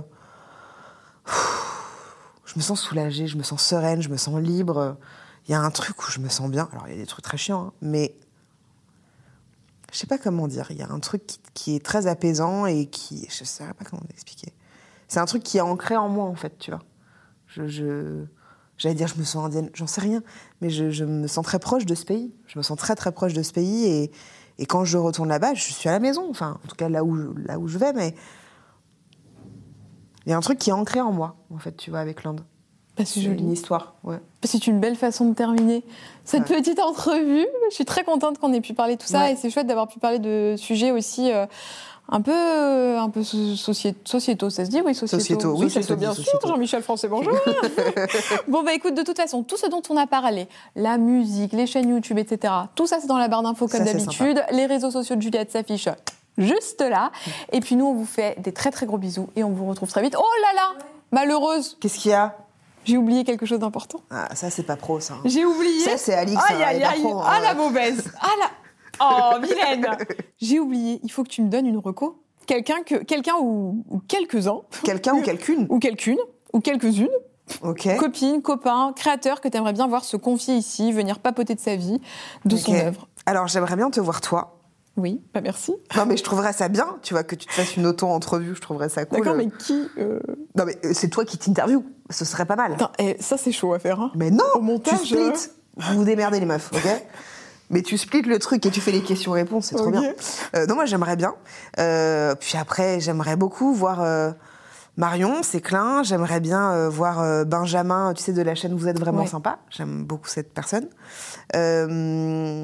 je me sens soulagée, je me sens sereine, je me sens libre. Il y a un truc où je me sens bien. Alors, il y a des trucs très chiants, hein, mais. Je sais pas comment dire. Il y a un truc qui, qui est très apaisant et qui. Je sais pas comment l'expliquer. C'est un truc qui est ancré en moi, en fait, tu vois. Je. J'allais dire, je me sens indienne, j'en sais rien, mais je, me sens très proche de ce pays. Je me sens très très proche de ce pays et, et quand je retourne là-bas, je suis à la maison, enfin, en tout cas là où, là où je vais, mais il y a un truc qui est ancré en moi, en fait, tu vois, avec l'Inde. Bah, c'est une histoire, ouais. C'est une belle façon de terminer cette Ouais. petite entrevue. Je suis très contente qu'on ait pu parler de tout ça Ouais. et c'est chouette d'avoir pu parler de sujets aussi euh, un peu, euh, un peu so- socié- sociétaux. Ça se dit oui, sociétaux? Sociétaux, oui, ça se dit, bien sûr. sociétaux. Jean-Michel Français, bonjour. bon bah écoute, de toute façon, tout ce dont on a parlé, la musique, les chaînes YouTube, etc. Tout ça c'est dans la barre d'infos comme d'habitude. Les réseaux sociaux de Juliette s'affichent juste là. Et puis nous, on vous fait des très très gros bisous et on vous retrouve très vite. Oh là là, malheureuse, Qu'est-ce qu'il y a? J'ai oublié quelque chose d'important. ah, Ça, c'est pas pro, ça. hein. J'ai oublié. Ça, c'est Alix. Aïe, hein, aïe, aïe. hein. Ah, la mauvaise. Ah, la. Oh, Mylène. J'ai oublié. Il faut que tu me donnes une reco. Quelqu'un que, quelqu'un ou, ou quelques-uns. Quelqu'un ou quelqu'une Ou quelqu'une. Ou quelques-unes. Ok. Copines, copains, créateurs que tu aimerais bien voir se confier ici, venir papoter de sa vie, de son œuvre. Alors, j'aimerais bien te voir toi. Oui, bah merci. Non, mais je trouverais ça bien, tu vois, que tu te fasses une auto-entrevue, je trouverais ça cool. D'accord, mais qui. euh, Non, mais euh, c'est toi qui t'interviews, ce serait pas mal. Attends, eh, ça c'est chaud à faire. Hein. Mais non, Au montage, tu splits. Vous vous démerdez les meufs, ok Mais tu splits le truc et tu fais les questions-réponses, c'est trop bien. Euh, non, moi j'aimerais bien. Euh, puis après, j'aimerais beaucoup voir euh, Marion, c'est clin. J'aimerais bien euh, voir euh, Benjamin, tu sais, de la chaîne Vous êtes vraiment Ouais. sympa. J'aime beaucoup cette personne. Euh,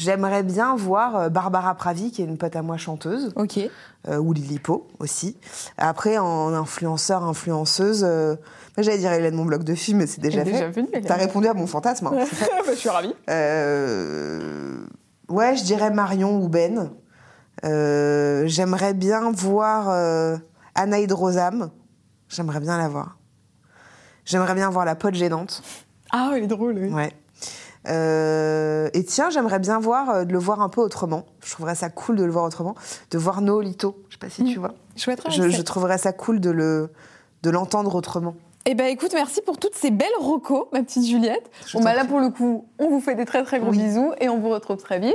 J'aimerais bien voir euh, Barbara Pravi, qui est une pote à moi chanteuse Ok. euh, ou Lilipo aussi. Après, en influenceur, influenceuse, euh, j'allais dire Hélène, mon blog de film, mais c'est déjà fait. déjà Hélène. T'as répondu à mon fantasme. hein. Bah, je suis ravie. Euh, ouais, je dirais Marion ou Ben. J'aimerais bien voir Anaïd Rosam. J'aimerais bien la voir. J'aimerais bien voir la pote gênante. Ah, elle est drôle, oui. Ouais. Euh, et tiens, j'aimerais bien voir, euh, de le voir un peu autrement. Je trouverais ça cool de le voir autrement. De voir Noolito. Je sais pas si Mm. tu vois. Chouette Je, je trouverais ça cool de le de l'entendre autrement. Eh ben écoute, merci pour toutes ces belles recos, ma petite Juliette. Je Bon bah là pour le coup, on vous fait des très très gros Oui. bisous et on vous retrouve très vite.